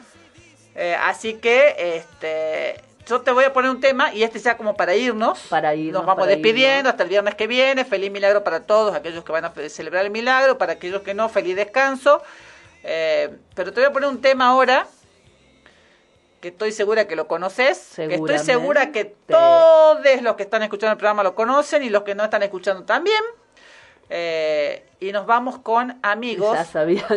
Eh, así que este, yo te voy a poner un tema y este ya como para irnos. Para irnos, Nos vamos para despidiendo irnos. hasta el viernes que viene. Feliz milagro para todos, aquellos que van a celebrar el milagro, para aquellos que no, feliz descanso. Eh, pero te voy a poner un tema ahora que estoy segura que lo conoces, que estoy segura que todos los que están escuchando el programa lo conocen y los que no están escuchando también. Eh, y nos vamos con amigos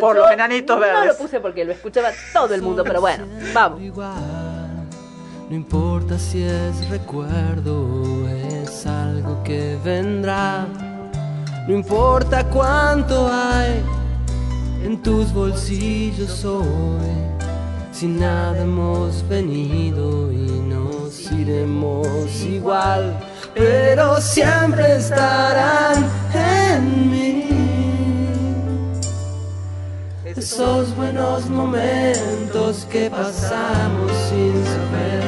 por Yo los enanitos No verdes. lo puse porque lo escuchaba todo el mundo, pero bueno, vamos. No importa si es recuerdo o es algo que vendrá. No importa cuánto hay en tus bolsillos hoy. Si nada hemos venido y nos iremos igual, pero siempre estarán en mí. Esos buenos momentos que pasamos sin saber.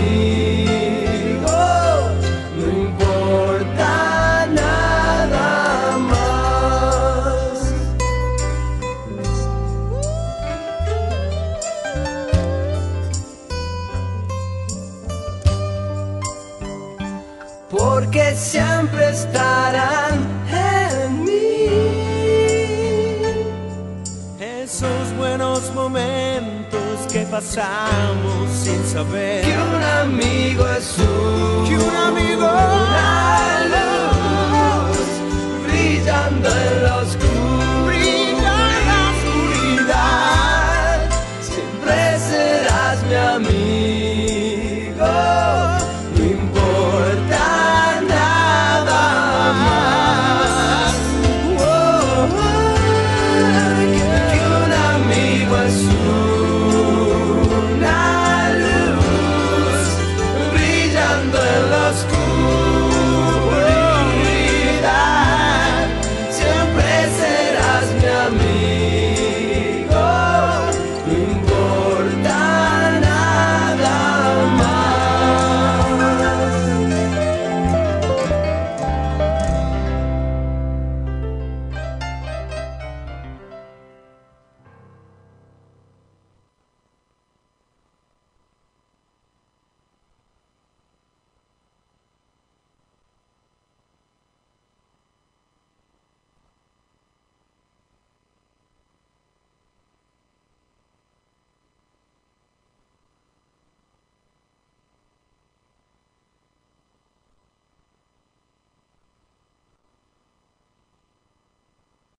estarán en mí. esos buenos momentos que pasamos sin saber. Que un amigo es un, Que un amigo- una luz brillando en la oscuridad. Siempre serás mi amigo,